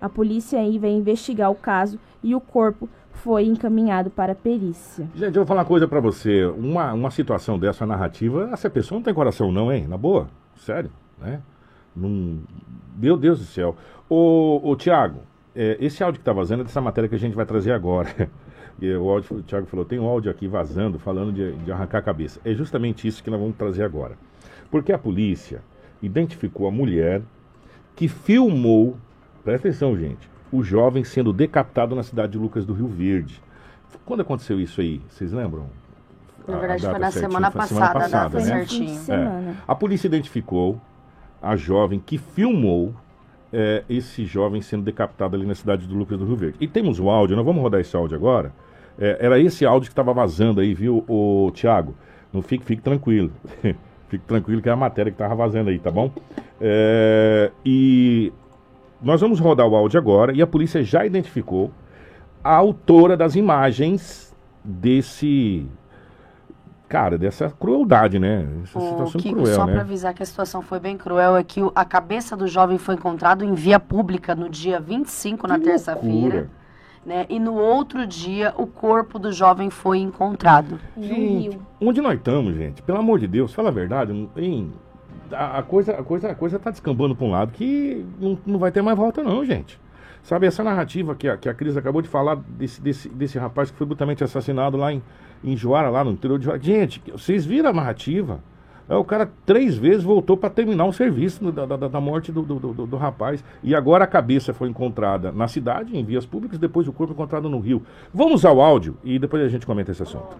A polícia aí vai investigar o caso e o corpo foi encaminhado para a perícia. Gente, eu vou falar uma coisa pra você. Uma, uma situação dessa narrativa, essa pessoa não tem coração não, hein? Na boa? Sério, né? Num... Meu Deus do céu. Ô, ô Tiago, é, esse áudio que tá vazando é dessa matéria que a gente vai trazer agora. E o, áudio, o Thiago falou, tem um áudio aqui vazando falando de, de arrancar a cabeça. É justamente isso que nós vamos trazer agora. Porque a polícia identificou a mulher que filmou, presta atenção, gente, o jovem sendo decapitado na cidade de Lucas do Rio Verde. Quando aconteceu isso aí? Vocês lembram? Na A- a verdade, data foi na certinha? semana Foi passada, a data Foi no né? fim de certinho. semana. A polícia identificou a jovem que filmou é, esse jovem sendo decapitado ali na cidade do Lucas do Rio Verde. E temos um áudio, nós vamos rodar esse áudio agora. É, era esse áudio que estava vazando aí, viu, o Tiago? Não fique, fique tranquilo. fique tranquilo que é a matéria que estava vazando aí, tá bom? É, e nós vamos rodar o áudio agora e a polícia já identificou a autora das imagens desse. Cara, dessa crueldade, né? Essa O situação Kiko, cruel, só né? para avisar que a situação foi bem cruel, é que a cabeça do jovem foi encontrado em via pública no dia 25, na Que terça-feira. loucura. Né? E no outro dia, o corpo do jovem foi encontrado. No Gente, Rio. onde nós estamos, gente? Pelo amor de Deus, fala a verdade. tem- a, a coisa, a, coisa, a coisa tá descambando para um lado que não, não vai ter mais volta, não, gente. Sabe, essa narrativa que a, que a Cris acabou de falar desse, desse, desse rapaz que foi brutalmente assassinado lá em, em Joara, lá no interior de Joara. Gente, vocês viram a narrativa? É, o cara três vezes voltou para terminar o serviço da, da, da morte do, do, do- do rapaz. E agora a cabeça foi encontrada na cidade, em vias públicas, depois o corpo encontrado no rio. Vamos ao áudio e depois a gente comenta esse assunto.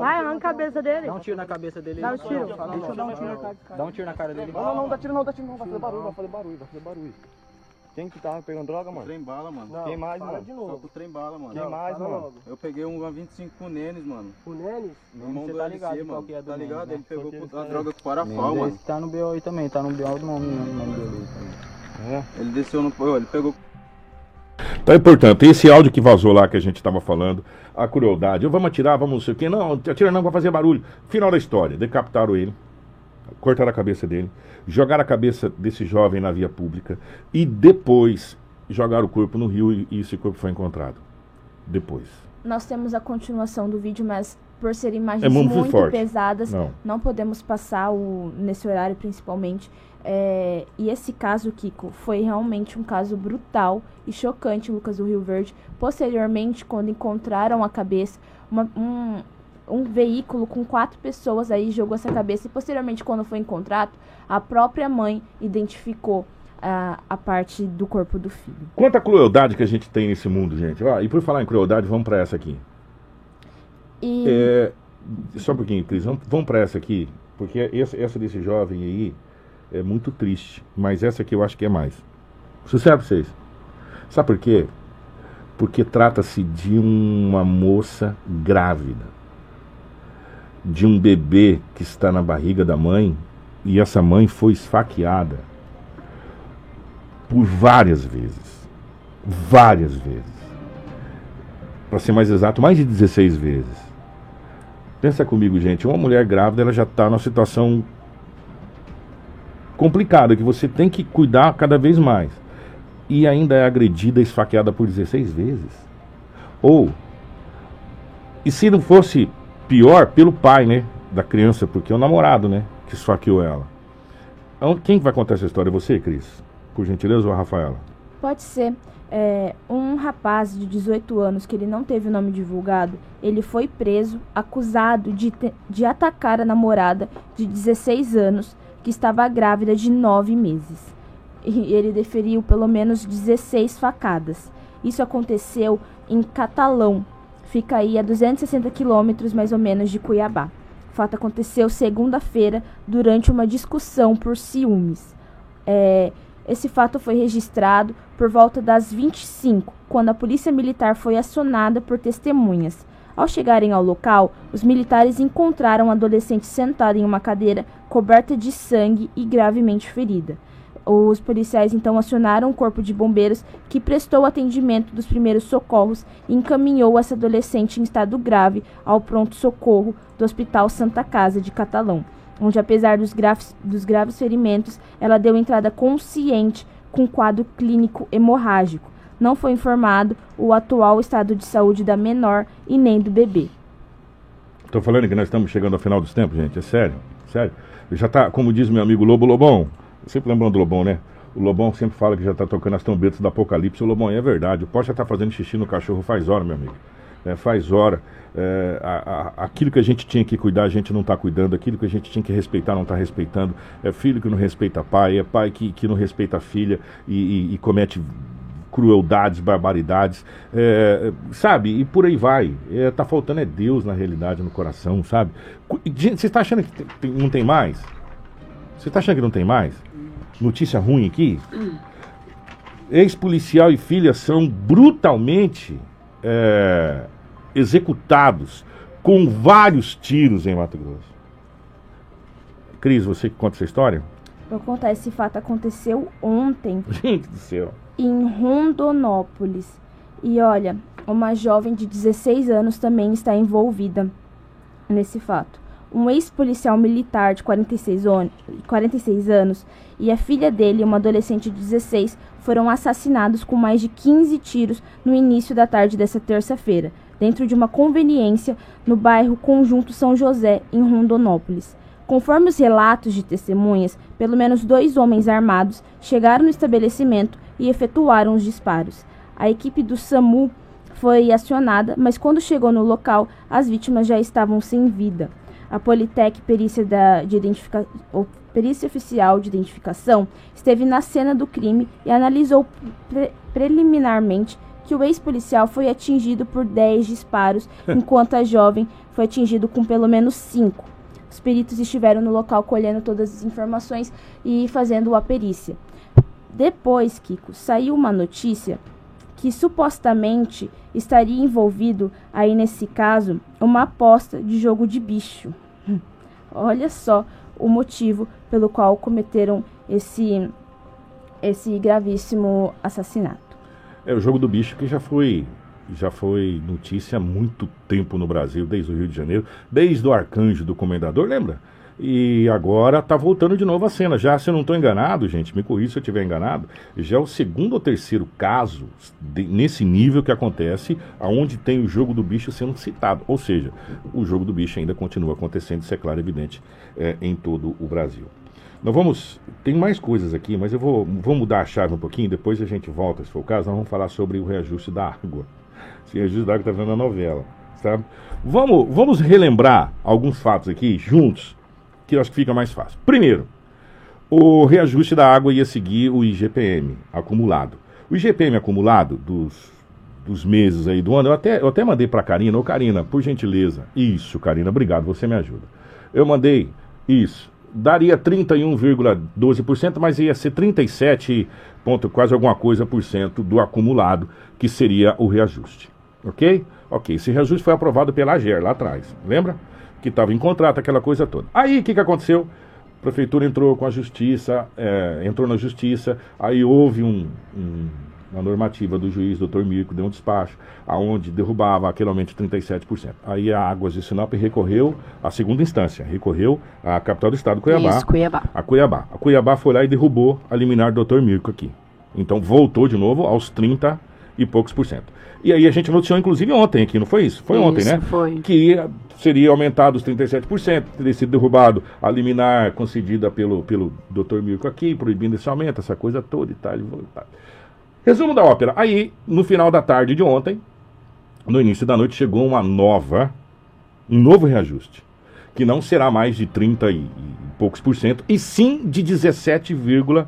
Vai, arranca a cabeça dele. Dá um tiro na cabeça dele. Dá um tiro. Deixa eu dar um tiro na cara cara. Dá um tiro na cara dele. Não, não, não, dá tiro não, dá tiro não, vai fazer barulho, vai fazer barulho, vai fazer barulho. Quem que tava pegando droga, mano? Trem bala, mano. Não, Quem mais, fala mano? de Só novo. pro trem bala, mano. Quem mais, fala mano? logo. Eu peguei um 25 com o Nenes, mano. O Nenes? Meu irmão Você do tá LC, ligado mano. qual que é do Tá ligado? né? Ele pegou a droga com parafal, mano. Esse tá no BO aí também, tá no BO do nome, nome dele também. É. Ele desceu no. Ele pegou. Então é importante, esse áudio que vazou lá que a gente estava falando, a crueldade, vamos atirar, vamos não sei o quê, não, atira não, vai fazer barulho. Final da história, decapitaram ele, cortaram a cabeça dele, jogaram a cabeça desse jovem na via pública e depois jogaram o corpo no rio e esse corpo foi encontrado. Depois. Nós temos a continuação do vídeo, mas por serem É imagens muito muito, forte. pesadas, Não. não. podemos passar o, nesse horário principalmente. É, e esse caso, Kiko, foi realmente um caso brutal e chocante, Lucas do Rio Verde. Posteriormente, quando encontraram a cabeça, uma- um, um veículo com quatro pessoas aí jogou essa cabeça. E posteriormente, quando foi encontrado, a própria mãe identificou a, a parte do corpo do filho. Quanta crueldade que a gente tem nesse mundo, gente. Ó, e por falar em crueldade, vamos para essa aqui. E É, só um pouquinho, Cris. Vamos, para essa aqui, porque essa, essa desse jovem aí é muito triste. Mas essa aqui eu acho que é mais. Sucesso pra vocês. Sabe por quê? Porque trata-se de uma moça grávida. De um bebê que está na barriga da mãe. E essa mãe foi esfaqueada por várias vezes. Várias vezes. Para ser mais exato, mais de 16 vezes. Pensa comigo, gente. Uma mulher grávida, ela já está numa situação complicada, que você tem que cuidar cada vez mais. E ainda é agredida, esfaqueada por 16 vezes. Ou, e se não fosse pior, pelo pai, né? Da criança, porque é o namorado, né? Que esfaqueou ela. Então, Quem que vai contar essa história? Você, Cris? Por gentileza ou a Rafaela? Pode ser. É, um rapaz de 18 anos, que ele não teve o nome divulgado, ele foi preso, acusado de, te- de atacar a namorada de 16 anos, que estava grávida de 9 meses. E ele deferiu pelo menos 16 facadas. Isso aconteceu em Catalão, fica aí a 260 quilômetros mais ou menos de Cuiabá. O fato aconteceu segunda-feira durante uma discussão por ciúmes. É, esse fato foi registrado por volta das 25, quando a polícia militar foi acionada por testemunhas. Ao chegarem ao local, os militares encontraram a adolescente sentada em uma cadeira coberta de sangue e gravemente ferida. Os policiais então acionaram o corpo de bombeiros que prestou atendimento dos primeiros socorros e encaminhou essa adolescente em estado grave ao pronto-socorro do Hospital Santa Casa de Catalão onde, apesar dos graves, dos graves ferimentos, ela deu entrada consciente com quadro clínico hemorrágico. Não foi informado o atual estado de saúde da menor e nem do bebê. Tô falando que nós estamos chegando ao final dos tempos, gente. É sério, sério. Já tá, como diz meu amigo Lobo Lobão, sempre lembrando do Lobão, né? O Lobão sempre fala que já tá tocando as trombetas do apocalipse. O Lobão, é verdade. O Porsche já tá fazendo xixi no cachorro faz hora, meu amigo. É, faz hora. É, a- a- aquilo que a gente tinha que cuidar, a gente não está cuidando. Aquilo que a gente tinha que respeitar, não está respeitando. É filho que não respeita pai, é pai que, que não respeita filha e, e- e comete crueldades, barbaridades, é, sabe? E por aí vai. É, tá faltando é Deus na realidade, no coração, sabe? Você está achando que tem- não tem mais? Você está achando que não tem mais? Notícia ruim aqui? Ex-policial e filha são brutalmente é, executados com vários tiros em Mato Grosso. Cris, você que conta essa história? Vou contar, esse fato aconteceu ontem Gente do céu. em Rondonópolis. E olha, uma jovem de 16 anos também está envolvida nesse fato. Um ex-policial militar de 46, on- 46 anos e a filha dele, uma adolescente de 16, foram assassinados com mais de 15 tiros no início da tarde dessa terça-feira, dentro de uma conveniência no bairro Conjunto São José, em Rondonópolis. Conforme os relatos de testemunhas, pelo menos dois homens armados chegaram no estabelecimento e efetuaram os disparos. A equipe do SAMU foi acionada, mas quando chegou no local, as vítimas já estavam sem vida. A Politec Perícia, da, de identifica, Perícia Oficial de Identificação esteve na cena do crime e analisou pre- preliminarmente que o ex-policial foi atingido por 10 disparos, enquanto a jovem foi atingido com pelo menos 5. Os peritos estiveram no local colhendo todas as informações e fazendo a perícia. Depois, Kiko, saiu uma notícia que supostamente estaria envolvido aí nesse caso uma aposta de jogo de bicho. Olha só o motivo pelo qual cometeram esse esse gravíssimo assassinato. É o jogo do bicho que já foi já foi notícia há muito tempo no Brasil, desde o Rio de Janeiro, desde o arcanjo do comendador, lembra? E agora está voltando de novo a cena. Já, se eu não estou enganado, gente, me corrija se eu estiver enganado, já é o segundo ou terceiro caso de, nesse nível que acontece, aonde tem o jogo do bicho sendo citado. Ou seja, o jogo do bicho ainda continua acontecendo, isso é claro, evidente, é, em todo o Brasil. Nós vamos. Tem mais coisas aqui, mas eu vou, vou mudar a chave um pouquinho, depois a gente volta, se for o caso, nós vamos falar sobre o reajuste da água. Esse reajuste da água está vendo a novela, sabe? Vamos, vamos relembrar alguns fatos aqui, juntos, que eu acho que fica mais fácil. Primeiro, o reajuste da água ia seguir o IGPM acumulado. O IGPM acumulado dos, dos meses aí do ano, eu até, eu até mandei para Karina, ô Karina, por gentileza. Isso, Karina, obrigado, você me ajuda. Eu mandei isso. Daria 31,12%, mas ia ser 37 ponto, quase alguma coisa por cento do acumulado, que seria o reajuste. Ok? Ok, esse reajuste foi aprovado pela AGER lá atrás, lembra? Que estava em contrato, aquela coisa toda. Aí o que, que aconteceu? A prefeitura entrou com a justiça, é, entrou na justiça, aí houve um, um, uma normativa do juiz, doutor Mirko, deu um despacho, aonde derrubava aquele aumento de 37%. Aí a Águas de Sinop recorreu à segunda instância, recorreu à capital do estado, Cuiabá. Isso, Cuiabá. A Cuiabá. A Cuiabá foi lá e derrubou a liminar do doutor Mirko aqui. Então voltou de novo aos 30 e poucos por cento. E aí a gente noticiou, inclusive, ontem aqui, não foi isso? Foi Isso, ontem, né? foi. Que seria aumentado os 37%, teria sido derrubado a liminar concedida pelo, pelo Dr. Mirko aqui, proibindo esse aumento, essa coisa toda e tal. e tal. Resumo da ópera. Aí, no final da tarde de ontem, no início da noite, chegou uma nova, um novo reajuste, que não será mais de 30 e, poucos por cento, e sim de 17,2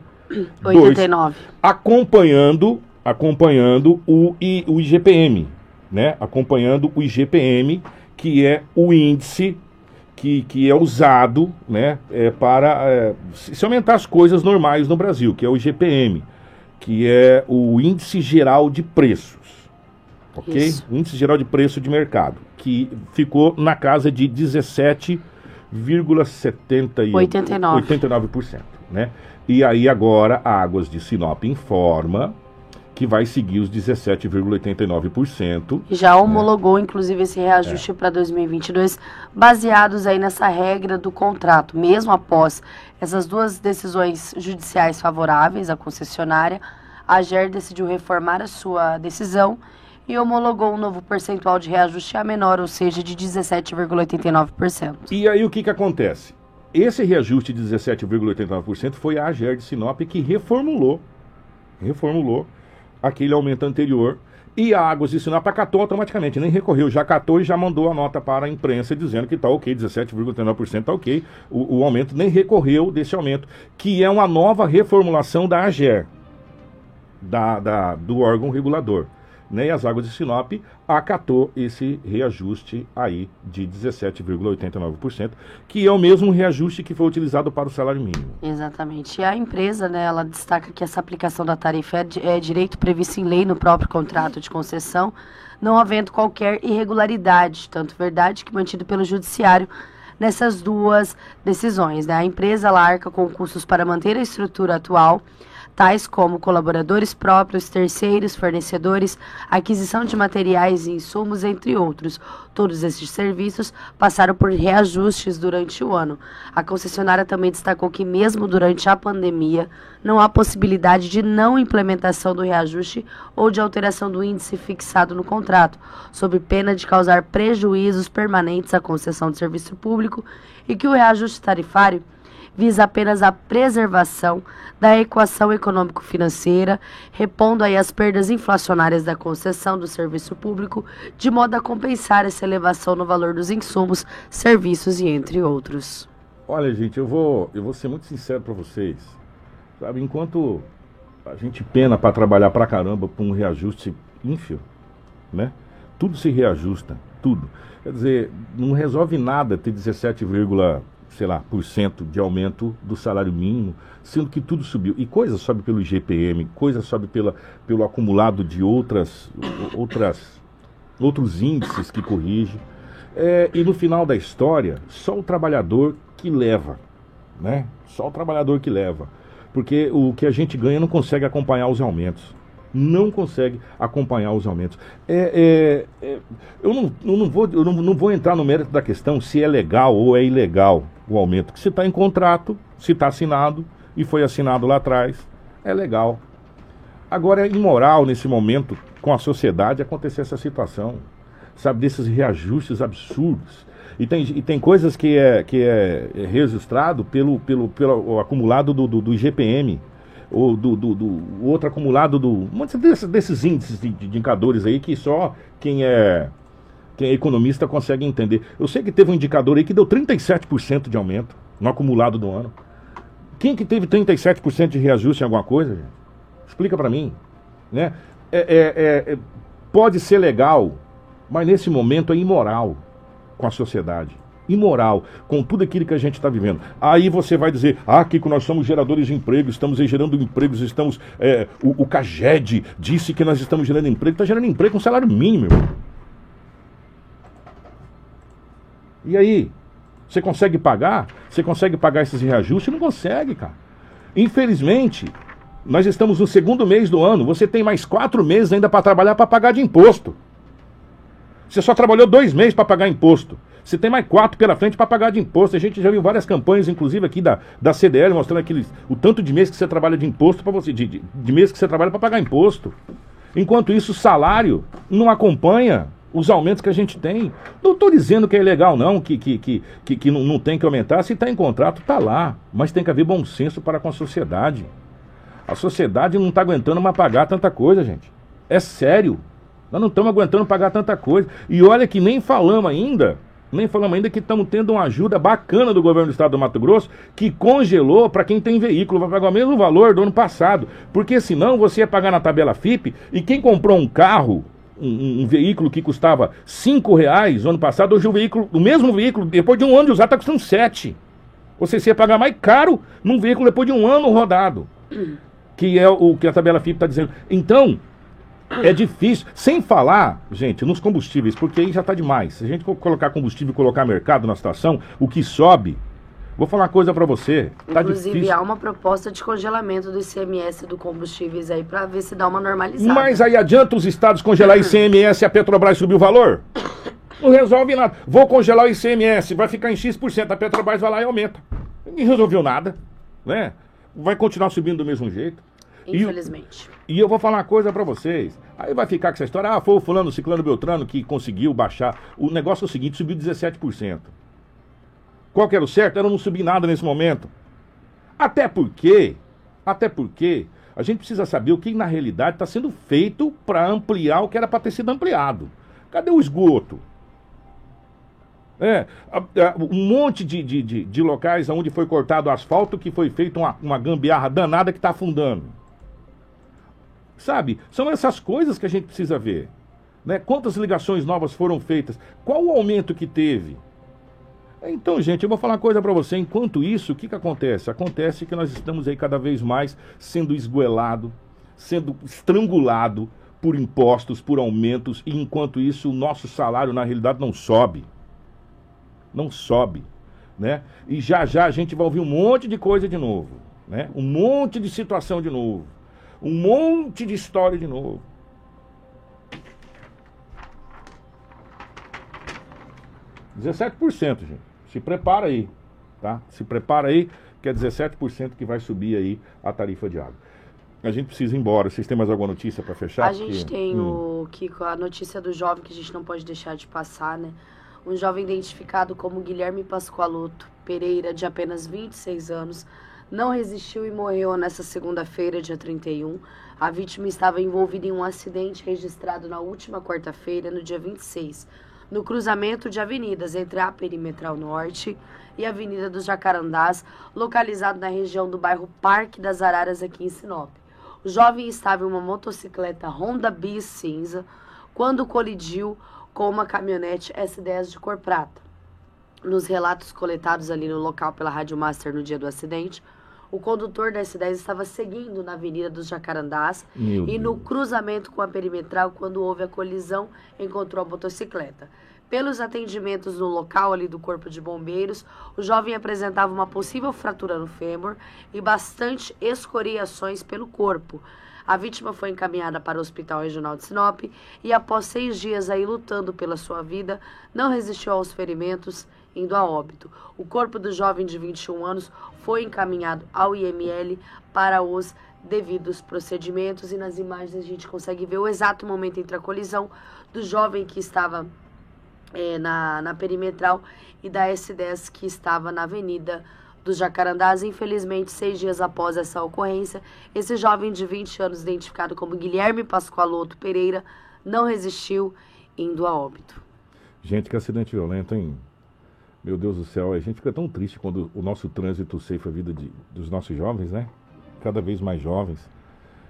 89. acompanhando acompanhando o, I, o IGPM, né? Acompanhando o IGPM, que é o índice que, que é usado, né? É, para é, se aumentar as coisas normais no Brasil, que é o IGPM, que é o índice geral de preços, ok? Isso. Índice geral de preço de mercado, que ficou na casa de 17,70 89. 89%, né? E aí agora a Águas de Sinop informa que vai seguir os 17,89%. E já homologou, inclusive, esse reajuste para 2022, baseados aí nessa regra do contrato. Mesmo após essas duas decisões judiciais favoráveis à concessionária, a GER decidiu reformar a sua decisão e homologou um novo percentual de reajuste a menor, ou seja, de 17,89%. E aí o que, que acontece? Esse reajuste de 17,89% foi a AGER de Sinop que reformulou, reformulou aquele aumento anterior e a Águas de Sinop acatou automaticamente, nem recorreu, já acatou e já mandou a nota para a imprensa dizendo que está ok, 17,39% está ok, o, o aumento nem recorreu desse aumento, que é uma nova reformulação da AGER, da, da, do órgão regulador. Né? E as Águas de Sinop acatou esse reajuste aí de 17,89%, que é o mesmo reajuste que foi utilizado para o salário mínimo. Exatamente. E a empresa, né, ela destaca que essa aplicação da tarifa é, é direito previsto em lei no próprio contrato de concessão, não havendo qualquer irregularidade, tanto verdade que mantido pelo judiciário nessas duas decisões. Né? A empresa ela arca com custos para manter a estrutura atual, tais como colaboradores próprios, terceiros, fornecedores, aquisição de materiais e insumos, entre outros. Todos esses serviços passaram por reajustes durante o ano. A concessionária também destacou que, mesmo durante a pandemia, não há possibilidade de não implementação do reajuste ou de alteração do índice fixado no contrato, sob pena de causar prejuízos permanentes à concessão de serviço público e que o reajuste tarifário visa apenas a preservação da equação econômico-financeira, repondo aí as perdas inflacionárias da concessão do serviço público, de modo a compensar essa elevação no valor dos insumos, serviços e entre outros. Olha, gente, eu vou, eu vou ser muito sincero para vocês. Sabe, enquanto a gente pena para trabalhar pra caramba por um reajuste ínfio, né? Tudo se reajusta, tudo. Quer dizer, não resolve nada ter 17, sei lá, por cento de aumento do salário mínimo, sendo que tudo subiu. E coisa sobe pelo IGPM, coisa sobe pela, pelo acumulado de outras, outras, outros índices que corrige. É, e no final da história, só o trabalhador que leva, né? Só o trabalhador que leva. Porque o que a gente ganha não consegue acompanhar os aumentos. Não consegue acompanhar os aumentos. É, é, é, eu não, eu, não vou, eu não, não vou entrar no mérito da questão se é legal ou é ilegal o aumento. Que se está em contrato, se está assinado e foi assinado lá atrás, é legal. Agora é imoral nesse momento com a sociedade acontecer essa situação, sabe, desses reajustes absurdos. E tem, e tem coisas que é, que é registrado pelo, pelo, pelo acumulado do, do, do IGPM, ou do, do, do, outro acumulado do. Um desses, desses índices de, de indicadores aí que só quem é, quem é economista consegue entender. Eu sei que teve um indicador aí que deu 37% de aumento no acumulado do ano. Quem que teve 37% de reajuste em alguma coisa, gente? Explica para mim. Né? É, é, é, pode ser legal, mas nesse momento é imoral com a sociedade. Imoral com tudo aquilo que a gente está vivendo. Aí você vai dizer, ah, Kiko, nós somos geradores de emprego, estamos gerando empregos, estamos. É, o, o Caged disse que nós estamos gerando emprego, está gerando emprego com salário mínimo. E aí? Você consegue pagar? Você consegue pagar esses reajustes? Não consegue, cara. Infelizmente, nós estamos no segundo mês do ano. Você tem mais quatro meses ainda para trabalhar para pagar de imposto. Você só trabalhou dois meses para pagar imposto. Você tem mais quatro pela frente para pagar de imposto. A gente já viu várias campanhas, inclusive aqui da, da CDL, mostrando aqueles, o tanto de mês que você trabalha de imposto para você, de, de, de mês que você trabalha para pagar imposto. Enquanto isso, o salário não acompanha os aumentos que a gente tem. Não estou dizendo que é ilegal, não, que, que, que, que, que não, não tem que aumentar. Se está em contrato, está lá. Mas tem que haver bom senso para com a sociedade. A sociedade não está aguentando mais pagar tanta coisa, gente. É sério. Nós não estamos aguentando pagar tanta coisa. E olha que nem falamos ainda, nem falamos ainda que estamos tendo uma ajuda bacana do governo do estado do Mato Grosso, que congelou para quem tem veículo, vai pagar o mesmo valor do ano passado. Porque senão você ia pagar na tabela FIP e quem comprou um carro, um, um veículo que custava cinco reais no ano passado, hoje o veículo, o mesmo veículo, depois de um ano de usar, está custando sete. Você ia pagar mais caro num veículo depois de um ano rodado que é o que a tabela FIP está dizendo. Então, é difícil. Sem falar, gente, nos combustíveis, porque aí já está demais. Se a gente colocar combustível e colocar mercado na situação, o que sobe. Vou falar uma coisa para você. Tá Inclusive, difícil. há uma proposta de congelamento do ICMS do combustíveis aí para ver se dá uma normalizada. Mas aí adianta os estados congelar ICMS e a Petrobras subir o valor? Não resolve nada. Vou congelar o ICMS, vai ficar em X%, a Petrobras vai lá e aumenta. Não resolveu nada, né? Vai continuar subindo do mesmo jeito. Infelizmente. E, e eu vou falar uma coisa para vocês. Aí vai ficar com essa história, ah, foi o fulano, o ciclano Beltrano que conseguiu baixar. O negócio é o seguinte, subiu 17%. Qual que era o certo? Era não subir nada nesse momento. Até porque, até porque, a gente precisa saber o que na realidade está sendo feito para ampliar o que era para ter sido ampliado. Cadê o esgoto? É, um monte de, de, de, de, locais onde foi cortado asfalto que foi feita uma, uma gambiarra danada que está afundando. Sabe? São essas coisas que a gente precisa ver. Né? Quantas ligações novas foram feitas? Qual o aumento que teve? Então, gente, eu vou falar uma coisa para você. Enquanto isso, o que, que acontece? Acontece que nós estamos aí cada vez mais sendo esgoelado, sendo estrangulado por impostos, por aumentos, e enquanto isso, o nosso salário, na realidade, não sobe. Não sobe. Né? E já já a gente vai ouvir um monte de coisa de novo. Né? Um monte de situação de novo um monte de história de novo. Dezessete por cento, gente. Se prepara aí, tá? Se prepara aí, que é 17% que vai subir aí a tarifa de água. A gente precisa ir embora. Vocês têm mais alguma notícia para fechar? A gente Porque... tem hum. o Kiko, a notícia do jovem que a gente não pode deixar de passar, né? Um jovem identificado como Guilherme Pascoaloto Pereira, de apenas 26 anos, não resistiu e morreu nesta segunda-feira, dia 31. A vítima estava envolvida em um acidente registrado na última quarta-feira, no dia 26, no cruzamento de avenidas entre a Perimetral Norte e a Avenida dos Jacarandás, localizado na região do bairro Parque das Araras, aqui em Sinop. O jovem estava em uma motocicleta Honda Bis cinza quando colidiu com uma caminhonete S10 de cor prata. Nos relatos coletados ali no local pela Rádio Master no dia do acidente, o condutor da S10 estava seguindo na Avenida dos Jacarandás Meu e Deus. no cruzamento com a perimetral, quando houve a colisão, encontrou a motocicleta. Pelos atendimentos no local ali do Corpo de Bombeiros, o jovem apresentava uma possível fratura no fêmur e bastante escoriações pelo corpo. A vítima foi encaminhada para o Hospital Regional de Sinop e, após seis dias aí lutando pela sua vida, não resistiu aos ferimentos, indo a óbito. O corpo do jovem de 21 anos foi encaminhado ao IML para os devidos procedimentos e nas imagens a gente consegue ver o exato momento entre a colisão do jovem que estava é, na, na perimetral e da S10 que estava na Avenida dos Jacarandás. Infelizmente, seis dias após essa ocorrência, esse jovem de 20 anos, identificado como Guilherme Pascoaloto Pereira, não resistiu, indo a óbito. Gente, que acidente violento, hein? Meu Deus do céu, a gente fica tão triste quando o nosso trânsito ceifa a vida de, dos nossos jovens, né? Cada vez mais jovens.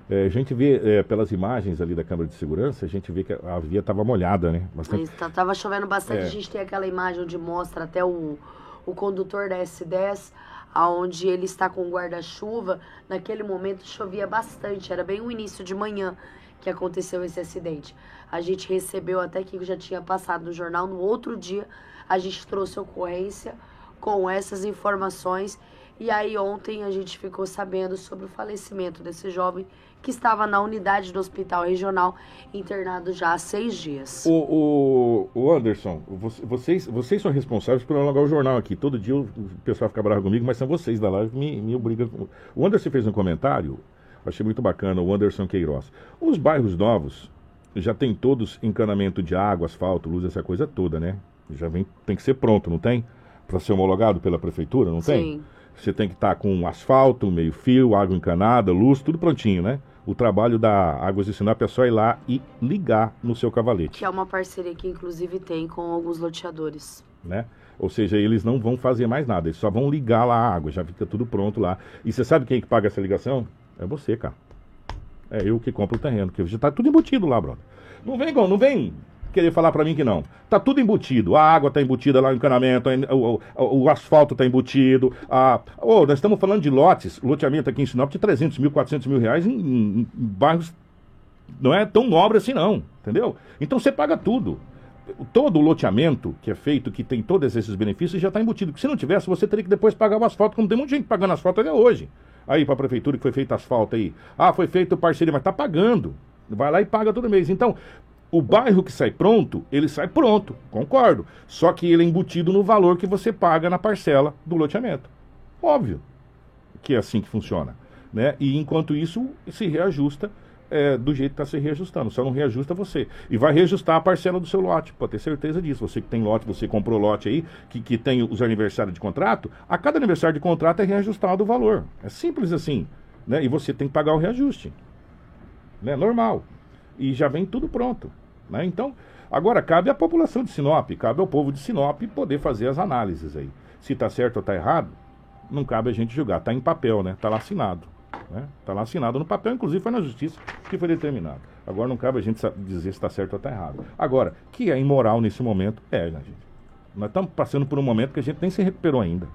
É, a gente vê é, pelas imagens ali da câmera de segurança, a gente vê que a via estava molhada, né? Bastante... Estava chovendo bastante, é. a gente tem aquela imagem onde mostra até o, o condutor da S10, aonde ele está com guarda-chuva. Naquele momento chovia bastante, era bem o início de manhã que aconteceu esse acidente. A gente recebeu até que já tinha passado no jornal, no outro dia a gente trouxe ocorrência com essas informações e aí ontem a gente ficou sabendo sobre o falecimento desse jovem que estava na unidade do hospital regional, internado já há seis dias. O, o, o Anderson, vocês, vocês são responsáveis por alugar o jornal aqui. Todo dia o pessoal fica bravo comigo, mas são vocês da live que me, me obrigam. O Anderson fez um comentário, achei muito bacana, o Anderson Queiroz. Os bairros novos já tem todos encanamento de água, asfalto, luz, essa coisa toda, né? Já vem, tem que ser pronto, não tem? Para ser homologado pela prefeitura, não Sim. tem? Você tem que estar tá com asfalto, meio fio, água encanada, luz, tudo prontinho, né? O trabalho da Águas de Sinop é só ir lá e ligar no seu cavalete. Que é uma parceria que inclusive tem com alguns loteadores. Né? Ou seja, eles não vão fazer mais nada, eles só vão ligar lá a água, já fica tudo pronto lá. E você sabe quem é que paga essa ligação? É você, cara. É eu que compro o terreno, porque já está tudo embutido lá, brother. Não vem, não vem querer falar para mim que não. Tá tudo embutido. A água tá embutida lá no encanamento, o, o, o asfalto tá embutido. A... Oh, nós estamos falando de lotes, loteamento aqui em Sinop de 300 mil, 400 mil reais em, em, em bairros não é tão nobre assim não, entendeu? Então você paga tudo. Todo o loteamento que é feito, que tem todos esses benefícios, já está embutido. Se não tivesse, você teria que depois pagar o asfalto, como tem muita gente pagando asfalto até hoje. Aí para a prefeitura que foi feito asfalto aí. Ah, foi feito parceria, mas está pagando. Vai lá e paga todo mês. Então, o bairro que sai pronto, ele sai pronto, concordo. Só que ele é embutido no valor que você paga na parcela do loteamento. Óbvio que é assim que funciona. Né? E enquanto isso, se reajusta é, do jeito que está se reajustando. Só não reajusta você. E vai reajustar a parcela do seu lote, pode ter certeza disso. Você que tem lote, você comprou lote aí, que, que tem os aniversários de contrato, a cada aniversário de contrato é reajustado o valor. É simples assim. Né? E você tem que pagar o reajuste. Né? Normal e já vem tudo pronto. Né? Então, agora cabe à população de Sinop, cabe ao povo de Sinop poder fazer as análises aí. Se está certo ou está errado, não cabe a gente julgar. Está em papel, né? Está lá assinado. Está né? Tá lá assinado no papel, inclusive foi na justiça que foi determinado. Agora não cabe a gente dizer se está certo ou está errado. Agora, que é imoral nesse momento, é, né, gente? Nós estamos passando por um momento que a gente nem se recuperou ainda.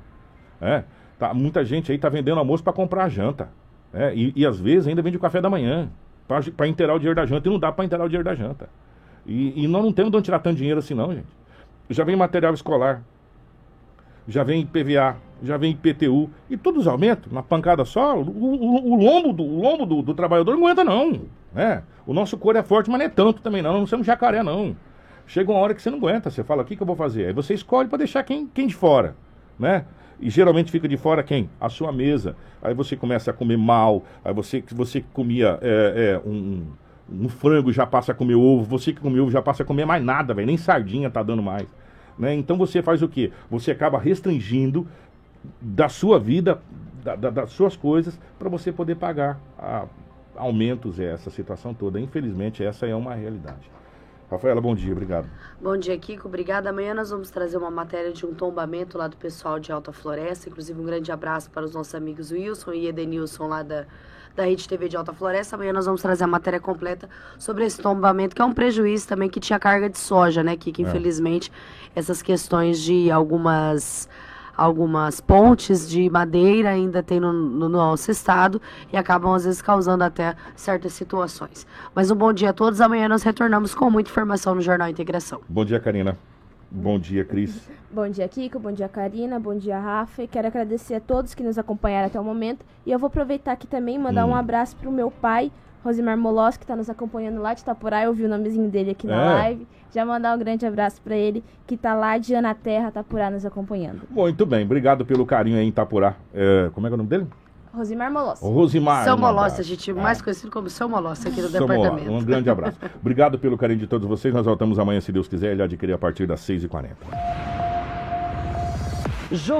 É, tá, muita gente aí está vendendo almoço para comprar janta. É, e, e às vezes ainda vende o café da manhã para inteirar o dinheiro da janta. E não dá para inteirar o dinheiro da janta. E, e nós não temos de onde tirar tanto dinheiro assim, não, gente. Já vem material escolar, já vem PVA, já vem IPTU. E todos os aumentos, na pancada só, o, o, o lombo, do, o lombo do, do, trabalhador não aguenta, não. Né? O nosso couro é forte, mas não é tanto também, não. Não somos jacaré, não. Chega uma hora que você não aguenta. Você fala, o que, que eu vou fazer? Aí você escolhe para deixar quem, quem de fora. Né? E geralmente fica de fora quem? A sua mesa. Aí você começa a comer mal. Aí você, você comia é, é, um, um frango já passa a comer ovo. Você que comeu ovo já passa a comer mais nada, velho. Nem sardinha tá dando mais. Né? Então você faz o quê? Você acaba restringindo da sua vida, da, da, das suas coisas, para você poder pagar a, aumentos, essa situação toda. Infelizmente, essa é uma realidade. Rafaela, bom dia, obrigado. Bom dia, Kiko, obrigada. Amanhã nós vamos trazer uma matéria de um tombamento lá do pessoal de Alta Floresta. Inclusive, um grande abraço para os nossos amigos Wilson e Edenilson lá da, da Rede TV de Alta Floresta. Amanhã nós vamos trazer a matéria completa sobre esse tombamento, que é um prejuízo também que tinha carga de soja, né, Kiko? É. Infelizmente, é. essas questões de algumas algumas pontes de madeira ainda tem no, no, nosso estado e acabam às vezes causando até certas situações. Mas um bom dia a todos. Amanhã nós retornamos com muita informação no Jornal Integração. Bom dia, Karina. Bom dia, Cris. Bom dia, Kiko. Bom dia, Karina. Bom dia, Rafa. E quero agradecer a todos que nos acompanharam até o momento. E eu vou aproveitar aqui também e mandar hum. um abraço para o meu pai, Rosimar Molos, que está nos acompanhando lá de Itaporá, eu vi o nomezinho dele aqui na É. live. Já mandar um grande abraço para ele, que está lá de Ana Terra, Itapurá, nos acompanhando. Muito bem, obrigado pelo carinho aí em Itapurá. É, como é que é o nome dele? Rosimar Molos. O Rosimar. São um Molossi, a gente mais conhecido como São Molossi aqui no São Molossi. departamento. Um grande abraço. Obrigado pelo carinho de todos vocês. Nós voltamos amanhã, se Deus quiser. Ele adquirir a partir das 6h40.